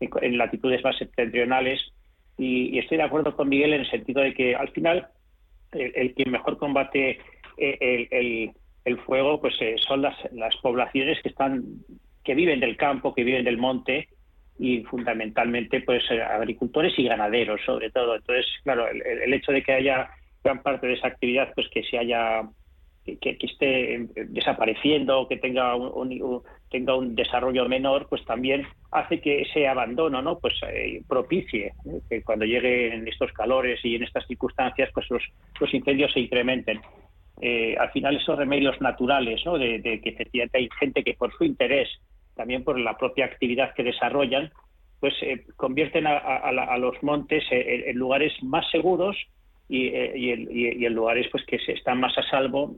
en, latitudes más septentrionales. Y, estoy de acuerdo con Miguel en el sentido de que al final el, que mejor combate el, el fuego pues eh, son las, las poblaciones que están que viven del campo, que viven del monte y fundamentalmente pues eh, agricultores y ganaderos sobre todo. Entonces, claro, el, hecho de que haya gran parte de esa actividad pues que se haya que, esté desapareciendo, que tenga un, tenga un desarrollo menor, pues también hace que ese abandono, ¿no? Pues eh, propicie que cuando lleguen estos calores y en estas circunstancias, pues los, los incendios se incrementen. Eh, al final esos remedios naturales, ¿no? de, que efectivamente hay gente que por su interés, también por la propia actividad que desarrollan, pues eh, convierten a, los montes en, lugares más seguros y, eh, en, lugares pues que se están más a salvo,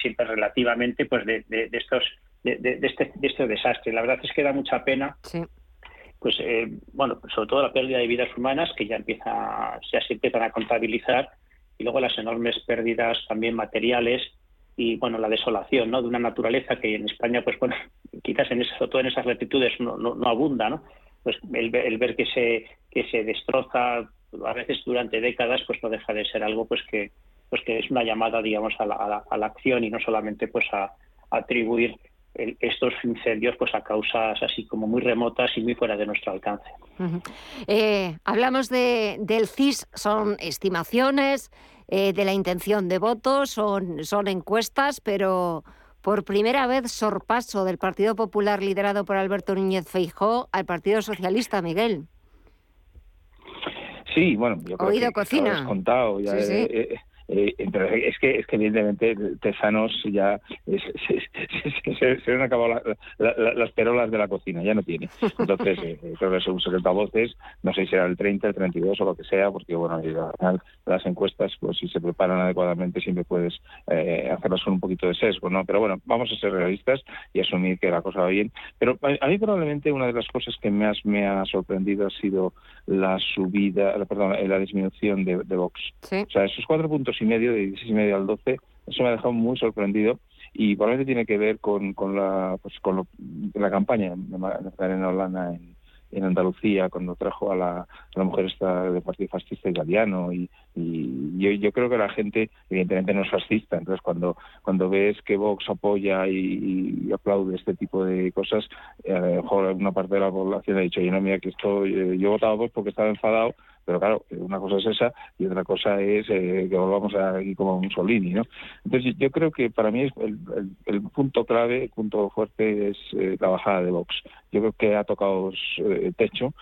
siempre relativamente, pues de, estos de, este, de este desastre. La verdad es que da mucha pena. Pues bueno, sobre todo la pérdida de vidas humanas que ya empieza, ya se empiezan a contabilizar y luego las enormes pérdidas también materiales y bueno la desolación ¿no? de una naturaleza que en España pues bueno quizás en sobre todo en esas latitudes no, no, abunda no pues el, ver que se que se destroza a veces durante décadas pues no deja de ser algo pues que pues que es una llamada digamos a la, a la, acción y no solamente pues a atribuir estos incendios pues a causas así como muy remotas y muy fuera de nuestro alcance. Eh, hablamos de, del CIS, son estimaciones eh, de la intención de votos, son, son encuestas, pero por primera vez sorpaso del Partido Popular liderado por Alberto Núñez Feijó al Partido Socialista, Miguel. Sí, bueno, yo creo Oído que, cocina. contado. Ya, eh, es que es que evidentemente Tesanos ya se, se, han acabado las perolas de la cocina, ya no tiene. Entonces, eh, creo que según voces no sé si será el 30, el 32 o lo que sea, porque bueno, al final las encuestas, pues si se preparan adecuadamente, siempre puedes eh, hacerlas con un poquito de sesgo, ¿no? Pero bueno, vamos a ser realistas y asumir que la cosa va bien. Pero a, mí probablemente una de las cosas que más me ha sorprendido ha sido la subida, perdón, la disminución de, Vox. O sea, esos cuatro puntos y medio, de 16 y medio al 12, eso me ha dejado muy sorprendido y probablemente tiene que ver con, con la pues con la campaña de Magdalena Olana en, en Andalucía cuando trajo a la, la mujer esta del Partido Fascista Italiano y, y yo, yo, creo que la gente evidentemente no es fascista. Entonces cuando cuando ves que Vox apoya y, aplaude este tipo de cosas eh, a lo mejor una parte de la población ha dicho yo no mira que esto eh, yo he votado a Vox porque estaba enfadado pero claro, una cosa es esa y otra cosa es eh, que volvamos aquí como Mussolini, ¿no? Entonces yo creo que para mí el, el, punto clave, el punto fuerte es eh, la bajada de Vox. Yo creo que ha tocado eh, techo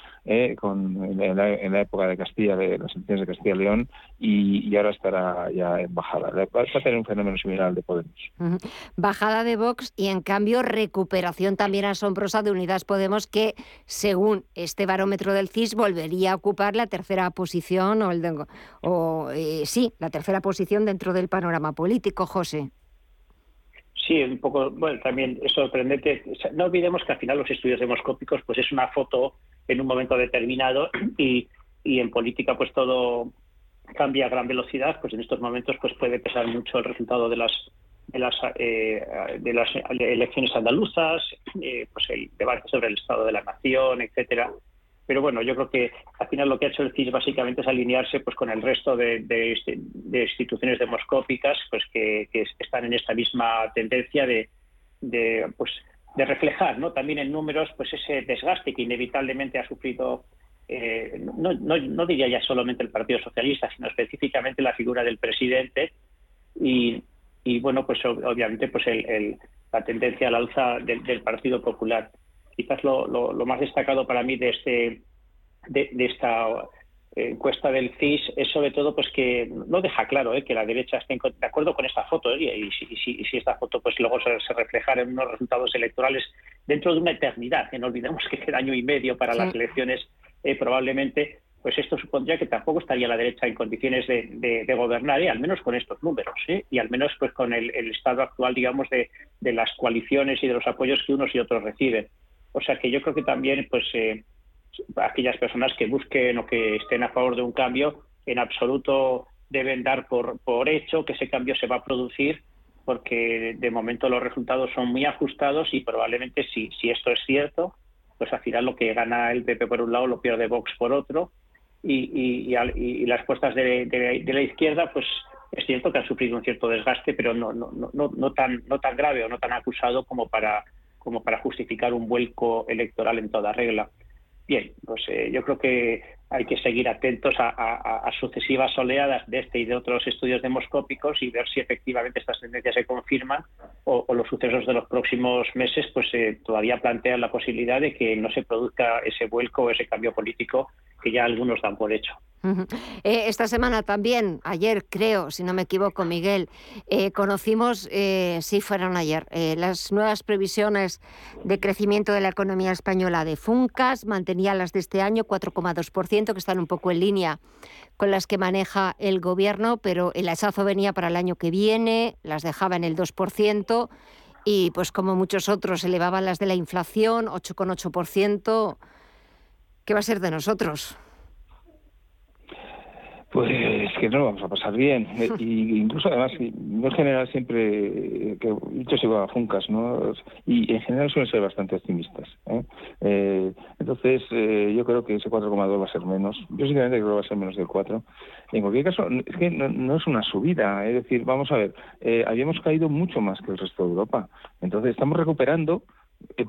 con, en la, época de Castilla, de las elecciones de Castilla y León, y, ahora estará ya en bajada. Va a tener un fenómeno similar de Podemos. Bajada de Vox y en cambio recuperación también asombrosa de Unidas Podemos que según este barómetro del CIS volvería a ocupar la tercera tercera posición o, el o eh, sí, la tercera posición dentro del panorama político, José. Sí, un poco, bueno, también es sorprendente. No olvidemos que al final los estudios demoscópicos pues es una foto en un momento determinado y, y en política pues todo cambia a gran velocidad, pues en estos momentos pues puede pesar mucho el resultado de las de las, eh, de las elecciones andaluzas, eh, pues el debate sobre el estado de la nación, etcétera. Pero bueno, yo creo que al final lo que ha hecho el CIS básicamente es alinearse pues con el resto de, instituciones demoscópicas pues que, están en esta misma tendencia de, pues de reflejar ¿no? también en números pues ese desgaste que inevitablemente ha sufrido eh, no, no, diría ya solamente el Partido Socialista, sino específicamente la figura del presidente y, bueno, pues obviamente pues el, la tendencia al alza del Partido Popular quizás lo, lo, más destacado para mí de este de, esta encuesta del CIS es sobre todo pues que no deja claro eh, que la derecha esté de acuerdo con esta foto eh, y, si, si, esta foto pues luego se, se, reflejara en unos resultados electorales dentro de una eternidad que no olvidemos que queda año y medio para las elecciones eh, probablemente pues esto supondría que tampoco estaría la derecha en condiciones de, gobernar, al menos con estos números, y al menos pues con el, estado actual, digamos, de, de, las coaliciones y de los apoyos que unos y otros reciben. O sea que yo creo que también, pues, eh, aquellas personas que busquen o que estén a favor de un cambio en absoluto deben dar por, por hecho que ese cambio se va a producir porque de momento los resultados son muy ajustados y probablemente si, si esto es cierto, pues al final lo que gana el PP por un lado lo pierde Vox por otro. Y, y, las puestas de, de, la izquierda pues es cierto que han sufrido un cierto desgaste pero no, no, no, no, tan, no tan grave o no tan acusado como para, como para justificar un vuelco electoral en toda regla. Bien, pues eh, yo creo que hay que seguir atentos a, sucesivas oleadas de este y de otros estudios demoscópicos y ver si efectivamente estas tendencias se confirman o, los sucesos de los próximos meses pues eh, todavía plantean la posibilidad de que no se produzca ese vuelco o ese cambio político que ya algunos dan por hecho. Eh, esta semana también, ayer creo, si no me equivoco, Miguel, eh, conocimos, eh, si fueron ayer, las nuevas previsiones de crecimiento de la economía española de Funcas, mantenía las de este año 4,2%, que están un poco en línea con las que maneja el gobierno, pero el hachazo venía para el año que viene, las dejaba en el 2%, y pues como muchos otros elevaban las de la inflación, 8,8%. ¿Qué va a ser de nosotros? Pues que no lo vamos a pasar bien. Y incluso además, no en general siempre, que dicho se va a Funcas, ¿no? Y en general suelen ser bastante optimistas. ¿eh? Eh, entonces, eh, yo creo que ese 4,2 va a ser menos. Yo sinceramente creo que va a ser menos del 4. En cualquier caso, es que no, es una subida. Es decir, vamos a ver, habíamos caído mucho más que el resto de Europa. Entonces, estamos recuperando,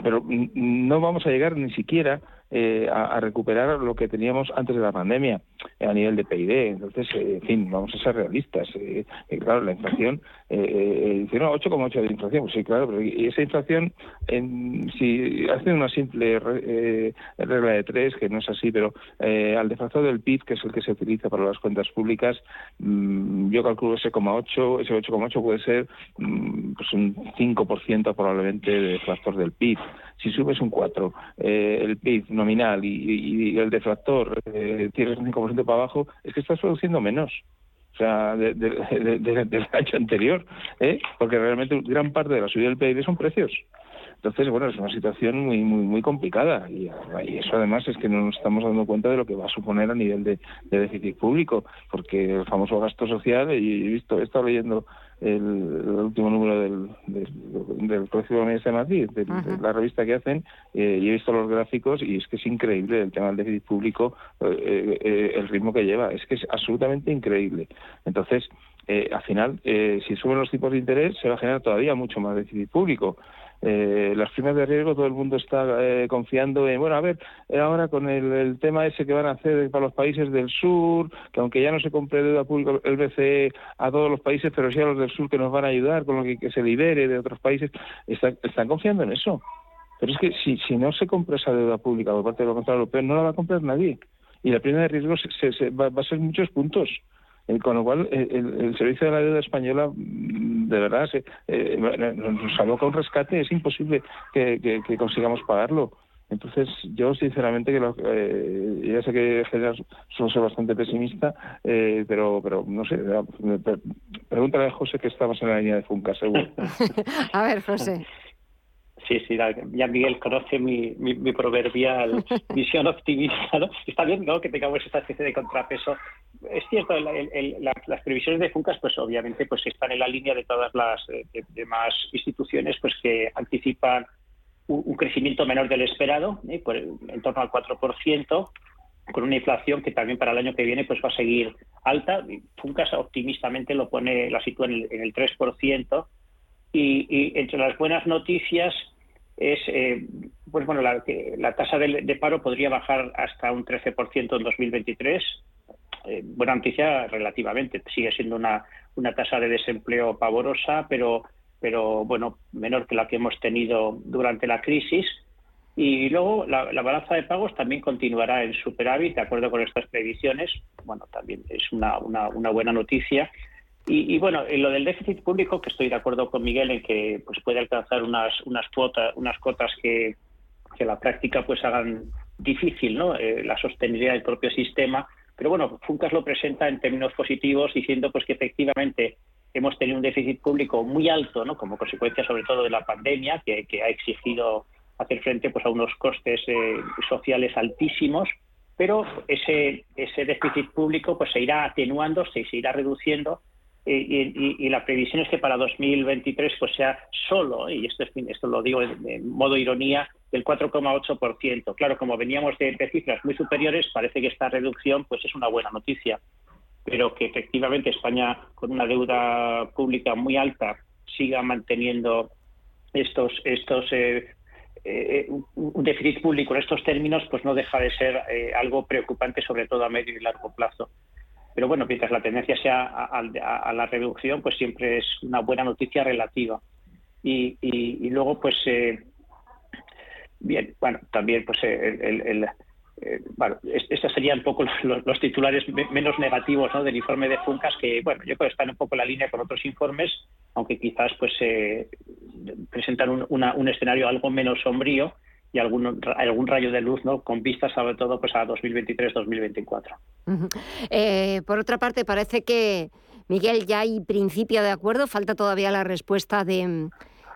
pero no vamos a llegar ni siquiera eh, a, recuperar lo que teníamos antes de la pandemia eh, a nivel de PIB. Entonces, eh, en fin, vamos a ser realistas. claro, la inflación, eh, dice, no, 8,8 de inflación. Pues sí, claro, pero esa inflación, en, si hacen una simple regla de tres, que no es así, pero al deflactor del PIB, que es el que se utiliza para las cuentas públicas, mm, yo calculo ese 8,8, ese 8,8 puede ser mm, pues un 5% probablemente de deflactor del PIB si subes un 4, eh, el PIB nominal y, el deflactor eh, tienes un 5% para abajo, es que estás produciendo menos. O sea, del año anterior, ¿eh? porque realmente gran parte de la subida del PIB son precios. Entonces, bueno, es una situación muy muy muy complicada y, eso además es que no nos estamos dando cuenta de lo que va a suponer a nivel de, déficit público, porque el famoso gasto social, y he visto, he estado leyendo el, último número del, del, del Colegio de de Madrid, de, la revista que hacen, eh, y he visto los gráficos y es que es increíble el tema del déficit público, eh, eh, el ritmo que lleva, es que es absolutamente increíble. Entonces, al final, si suben los tipos de interés, se va a generar todavía mucho más déficit público eh, las primas de riesgo todo el mundo está eh, confiando en, bueno, a ver, eh, ahora con el, tema ese que van a hacer para los países del sur, que aunque ya no se compre deuda pública el BCE a todos los países, pero sí a los del sur que nos van a ayudar con lo que, se libere de otros países, están confiando en eso. Pero es que si, si no se compra esa deuda pública por parte del Banco Central Europeo, no la va a comprar nadie. Y la prima de riesgo se, va, va a ser muchos puntos. Eh, con lo cual, eh, el, servicio de la deuda española, mm, de verdad, eh, nos aboca un rescate, es imposible que, consigamos pagarlo. Entonces, yo sinceramente, que lo, ya sé que general soy bastante pesimista, pero pero no sé, pregúntale a José que estamos en la línea de Funca, seguro. a ver, José. Sí, sí, ya Miguel conoce mi, mi, proverbial visión optimista. ¿no? Está bien ¿no? que tengamos esta especie de contrapeso. Es cierto, las previsiones de Funcas, pues obviamente, pues están en la línea de todas las eh, demás instituciones, pues que anticipan un, crecimiento menor del esperado, ¿eh? por, en torno al 4%, con una inflación que también para el año que viene pues va a seguir alta. Funcas optimistamente lo pone, la sitúa en el, en el 3%. Y, y, entre las buenas noticias es, eh, pues bueno, la, la tasa de, paro podría bajar hasta un 13% en 2023. Eh, buena noticia relativamente. Sigue siendo una, una tasa de desempleo pavorosa, pero, pero bueno, menor que la que hemos tenido durante la crisis. Y luego la, la, balanza de pagos también continuará en superávit, de acuerdo con estas previsiones. Bueno, también es una, una buena noticia. Y, bueno, en lo del déficit público, que estoy de acuerdo con Miguel en que pues puede alcanzar unas unas cuotas unas cotas que, que la práctica pues hagan difícil ¿no? Eh, la sostenibilidad del propio sistema. Pero bueno, Funcas lo presenta en términos positivos diciendo pues que efectivamente hemos tenido un déficit público muy alto, ¿no? como consecuencia sobre todo de la pandemia, que, que ha exigido hacer frente pues a unos costes eh, sociales altísimos pero ese ese déficit público pues se irá atenuando se, se irá reduciendo y, la previsión es que para 2023 pues sea solo, y esto, es, esto lo digo en, modo ironía, del 4,8%. Claro, como veníamos de, cifras muy superiores, parece que esta reducción pues es una buena noticia, pero que efectivamente España, con una deuda pública muy alta, siga manteniendo estos estos eh, eh, un déficit público en estos términos, pues no deja de ser eh, algo preocupante, sobre todo a medio y largo plazo. Pero bueno, mientras la tendencia sea a, la reducción, pues siempre es una buena noticia relativa. Y, luego, pues, eh, bien, bueno, también, pues, el, eh, bueno, estos serían un poco los, titulares menos negativos del informe de Funcas, que, bueno, yo creo que están un poco en la línea con otros informes, aunque quizás, pues, eh, presentan un escenario algo menos sombrío y algún, algún rayo de luz, ¿no? Con vistas sobre todo pues a 2023-2024. Eh, por otra parte, parece que, Miguel, ya hay principio de acuerdo, falta todavía la respuesta de,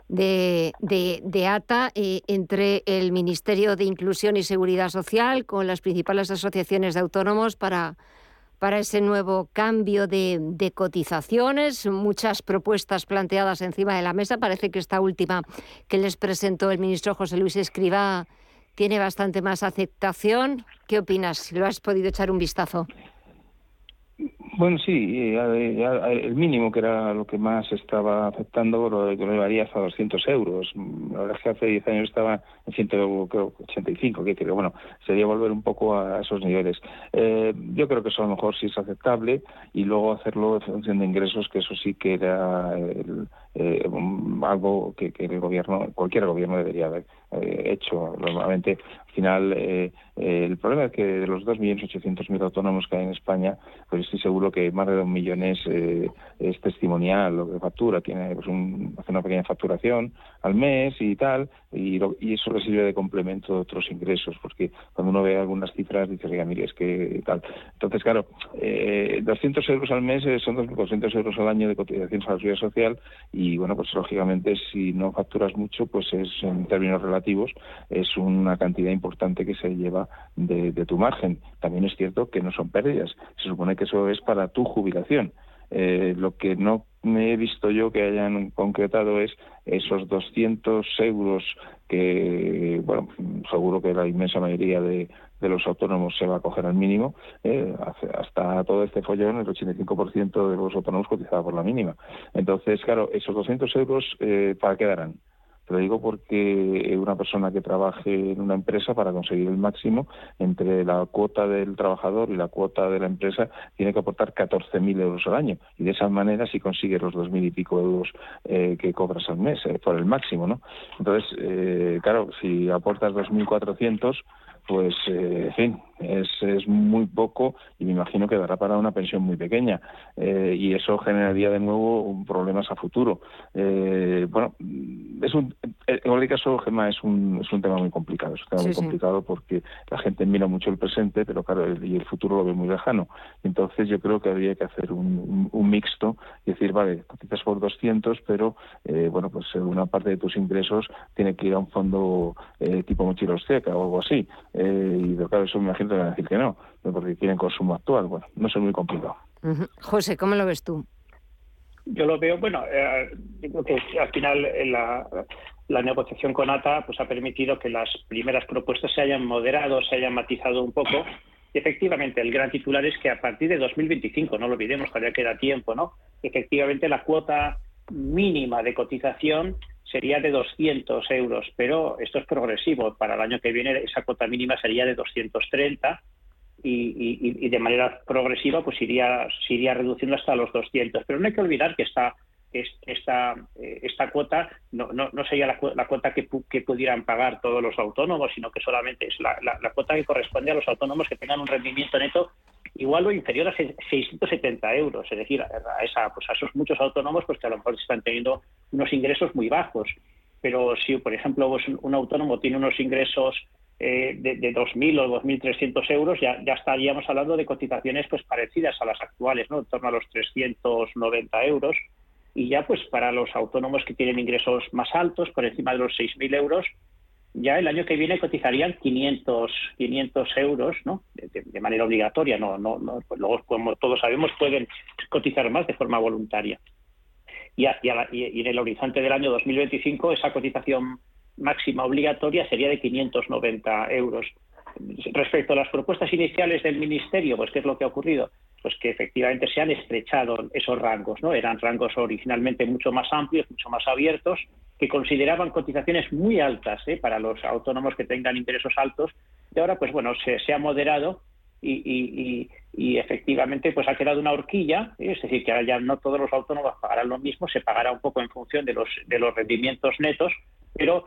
de, de, ATA eh, entre el Ministerio de Inclusión y Seguridad Social con las principales asociaciones de autónomos para para ese nuevo cambio de, cotizaciones, muchas propuestas planteadas encima de la mesa. Parece que esta última que les presentó el ministro José Luis Escriba tiene bastante más aceptación. ¿Qué opinas? ¿Lo has podido echar un vistazo? Bueno, sí, el mínimo que era lo que más estaba afectando lo, llevaría hasta 200 euros. La verdad es que hace 10 años estaba en 185, que creo, bueno, sería volver un poco a esos niveles. Eh, yo creo que eso a lo mejor sí es aceptable y luego hacerlo en función de ingresos, que eso sí que era eh, algo que, el gobierno, cualquier gobierno debería haber eh, hecho. Normalmente, al final, el problema es que de los 2.800.000 autónomos que hay en España, pues estoy seguro que más de 2 millones eh, es testimonial lo que factura, tiene pues un, hace una pequeña facturación al mes y tal, y, y eso le sirve de complemento de otros ingresos, porque cuando uno ve algunas cifras dice, oiga, mire, es que tal. Entonces, claro, eh, 200 euros al mes eh, son 200 euros al año de cotización a la seguridad social y, bueno, pues lógicamente si no facturas mucho, pues es en términos relativos, es una cantidad importante que se lleva de, tu margen. También es cierto que no son pérdidas, se supone que eso es para tu jubilación. Eh, lo que no me he visto yo que hayan concretado es esos 200 euros que, bueno, seguro que la inmensa mayoría de, los autónomos se va a coger al mínimo, eh, hasta todo este follón el 85% de los autónomos cotizaba por la mínima. Entonces, claro, esos 200 euros, eh, ¿para qué darán? Te lo digo porque una persona que trabaje en una empresa para conseguir el máximo entre la cuota del trabajador y la cuota de la empresa tiene que aportar 14.000 euros al año y de esa manera si consigue los 2.000 y pico euros eh, que cobras al mes eh, por el máximo, ¿no? Entonces, eh, claro, si aportas 2.400 pues, en fin, es, es muy poco y me imagino que dará para una pensión muy pequeña eh, y eso generaría de nuevo problemas a futuro. Eh, bueno, es un, en cualquier caso, Gemma, es un, es un tema muy complicado, es un tema muy complicado porque la gente mira mucho el presente, pero claro, el, y el futuro lo ve muy lejano. Entonces yo creo que habría que hacer un, un, mixto y decir, vale, cotizas por 200, pero eh, bueno, pues una parte de tus ingresos tiene que ir a un fondo tipo mochila seca o algo así. y claro, eso me imagino van a decir que no, porque quieren consumo actual. Bueno, no es muy complicado. José, ¿cómo lo ves tú? Yo lo veo, bueno, eh, digo que al final eh, la, la, negociación con ATA pues ha permitido que las primeras propuestas se hayan moderado, se hayan matizado un poco. Y efectivamente, el gran titular es que a partir de 2025, no lo olvidemos, todavía queda tiempo, ¿no? Efectivamente, la cuota mínima de cotización sería de 200 euros, pero esto es progresivo. Para el año que viene esa cuota mínima sería de 230 y, de manera progresiva pues iría, iría reduciendo hasta los 200. Pero no hay que olvidar que esta, esta, eh, esta cuota no, no, no sería la, cuota que, que, pudieran pagar todos los autónomos, sino que solamente es la, la, cuota que corresponde a los autónomos que tengan un rendimiento neto igual o inferior a 670 euros, es decir, a, esa, pues a esos muchos autónomos pues que a lo mejor están teniendo unos ingresos muy bajos. Pero si, por ejemplo, pues, un autónomo tiene unos ingresos eh, de, de 2.000 o 2.300 euros, ya, ya estaríamos hablando de cotizaciones pues parecidas a las actuales, ¿no? en torno a los 390 euros. Y ya pues para los autónomos que tienen ingresos más altos, por encima de los 6.000 euros, ya el año que viene cotizarían 500, 500 euros ¿no? de, manera obligatoria. No, no, no, pues luego, como todos sabemos, pueden cotizar más de forma voluntaria. Y, y, en el horizonte del año 2025 esa cotización máxima obligatoria sería de 590 euros. Respecto a las propuestas iniciales del Ministerio, pues ¿qué es lo que ha ocurrido? Pues que efectivamente se han estrechado esos rangos, ¿no? Eran rangos originalmente mucho más amplios, mucho más abiertos, que consideraban cotizaciones muy altas ¿eh? para los autónomos que tengan ingresos altos. Y ahora, pues bueno, se, ha moderado y, efectivamente pues ha quedado una horquilla, ¿eh? es decir, que ahora ya no todos los autónomos pagarán lo mismo, se pagará un poco en función de los, de los rendimientos netos, pero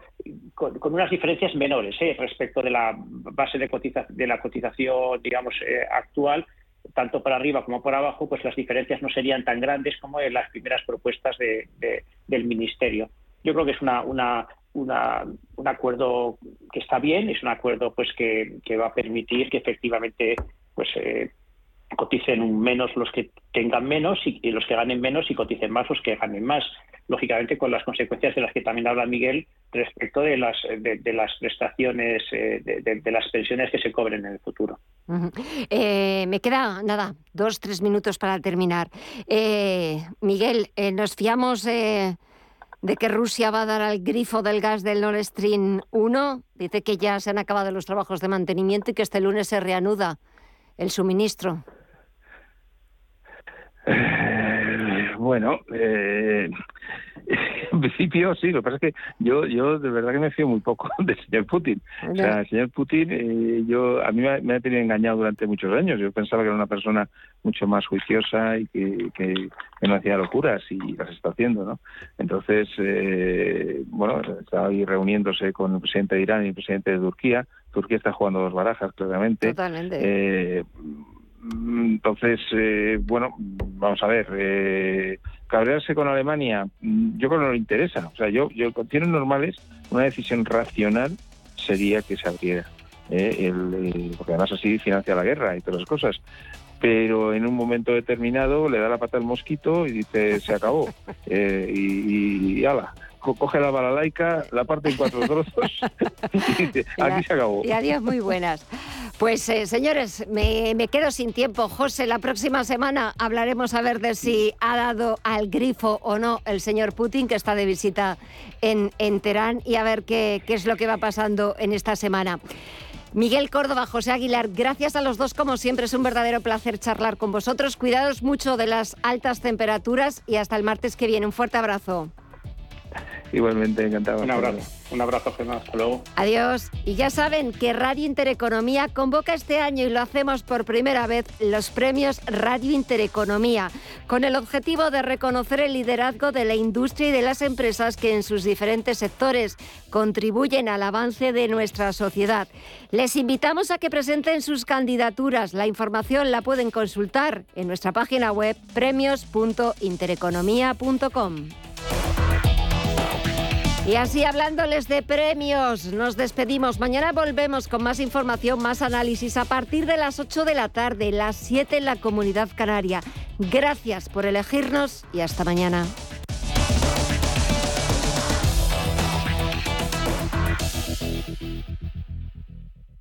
con, unas diferencias menores ¿eh? respecto de la base de, de la cotización, digamos, actual, tanto para arriba como por abajo, pues las diferencias no serían tan grandes como en las primeras propuestas del Ministerio. Yo creo que es una, un acuerdo que está bien, es un acuerdo pues que, va a permitir que efectivamente pues eh, coticen menos los que tengan menos y, los que ganen menos y coticen más los que ganen más. Lógicamente con las consecuencias de las que también habla Miguel respecto de las de, las prestaciones eh, de, las pensiones que se cobren en el futuro. Eh, me queda nada, dos, tres minutos para terminar. Miguel, nos fiamos de que Rusia va a dar al grifo del gas del Nord Stream 1. Dice que ya se han acabado los trabajos de mantenimiento y que este lunes se reanuda el suministro. Eh, bueno, eh, en principio sí, lo que pasa es que yo, yo de verdad que me fío muy poco del señor Putin. O sea, el señor Putin, eh, yo a mí me, ha tenido engañado durante muchos años. Yo pensaba que era una persona mucho más juiciosa y que, que, no hacía locuras y las está haciendo, ¿no? Entonces, eh, bueno, está ahí reuniéndose con el presidente de Irán y el presidente de Turquía. Turquía está jugando dos barajas, claramente. Totalmente. Eh, entonces, eh, bueno, vamos a ver, eh, cabrearse con Alemania, mm, yo creo que no le interesa. O sea, yo, yo con condiciones normales, una decisión racional sería que se abriera. Eh, el, porque además así financia la guerra y todas las cosas. Pero en un momento determinado le da la pata al mosquito y dice, se acabó. y, y, ala coge la balalaika, la parte en cuatro trozos y dice, aquí se acabó. Y adiós, muy buenas. Pues eh, señores, me, quedo sin tiempo. José, la próxima semana hablaremos a ver de si ha dado al grifo o no el señor Putin, que está de visita en, en Teherán, y a ver qué, qué es lo que va pasando en esta semana. Miguel Córdoba, José Aguilar, gracias a los dos como siempre, es un verdadero placer charlar con vosotros. Cuidados mucho de las altas temperaturas y hasta el martes que viene. Un fuerte abrazo. Igualmente, encantado. Un abrazo. Un abrazo, Gemma. Hasta luego. Adiós. Y ya saben que Radio Intereconomía convoca este año, y lo hacemos por primera vez, los premios Radio Intereconomía, con el objetivo de reconocer el liderazgo de la industria y de las empresas que en sus diferentes sectores contribuyen al avance de nuestra sociedad. Les invitamos a que presenten sus candidaturas. La información la pueden consultar en nuestra página web premios.intereconomía.com. Y así hablándoles de premios, nos despedimos. Mañana volvemos con más información, más análisis a partir de las 8 de la tarde, las 7 en la comunidad canaria. Gracias por elegirnos y hasta mañana.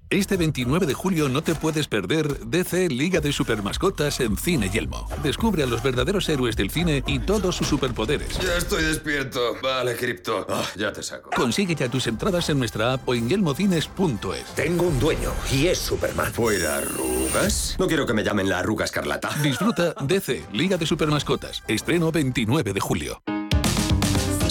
Este 29 de julio no te puedes perder DC Liga de Supermascotas en Cine Yelmo. Descubre a los verdaderos héroes del cine y todos sus superpoderes. Ya estoy despierto. Vale, Crypto. Ah, ya te saco. Consigue ya tus entradas en nuestra app o en yelmocines.es. Tengo un dueño y es Superman. ¿Fuera arrugas? No quiero que me llamen la arruga escarlata. Disfruta DC Liga de Supermascotas. Estreno 29 de julio.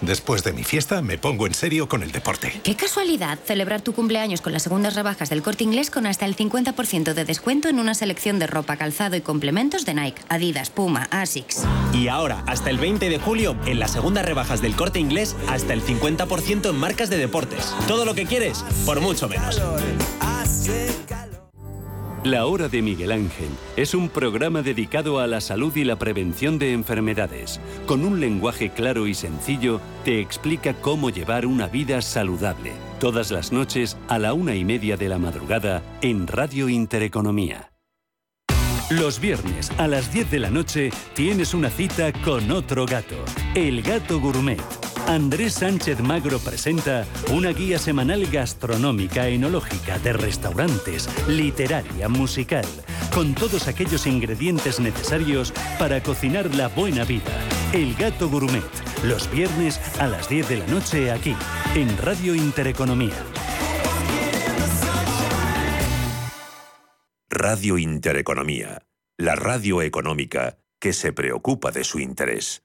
Después de mi fiesta me pongo en serio con el deporte. Qué casualidad celebrar tu cumpleaños con las segundas rebajas del corte inglés con hasta el 50% de descuento en una selección de ropa, calzado y complementos de Nike, Adidas, Puma, Asics. Y ahora, hasta el 20 de julio, en las segundas rebajas del corte inglés, hasta el 50% en marcas de deportes. Todo lo que quieres, por mucho menos. La Hora de Miguel Ángel es un programa dedicado a la salud y la prevención de enfermedades. Con un lenguaje claro y sencillo, te explica cómo llevar una vida saludable. Todas las noches a la una y media de la madrugada en Radio Intereconomía. Los viernes a las 10 de la noche tienes una cita con otro gato, el gato gourmet Andrés Sánchez Magro presenta una guía semanal gastronómica, enológica, de restaurantes, literaria, musical, con todos aquellos ingredientes necesarios para cocinar la buena vida. El Gato Gourmet, los viernes a las 10 de la noche aquí, en Radio Intereconomía. Radio Intereconomía, la radio económica que se preocupa de su interés.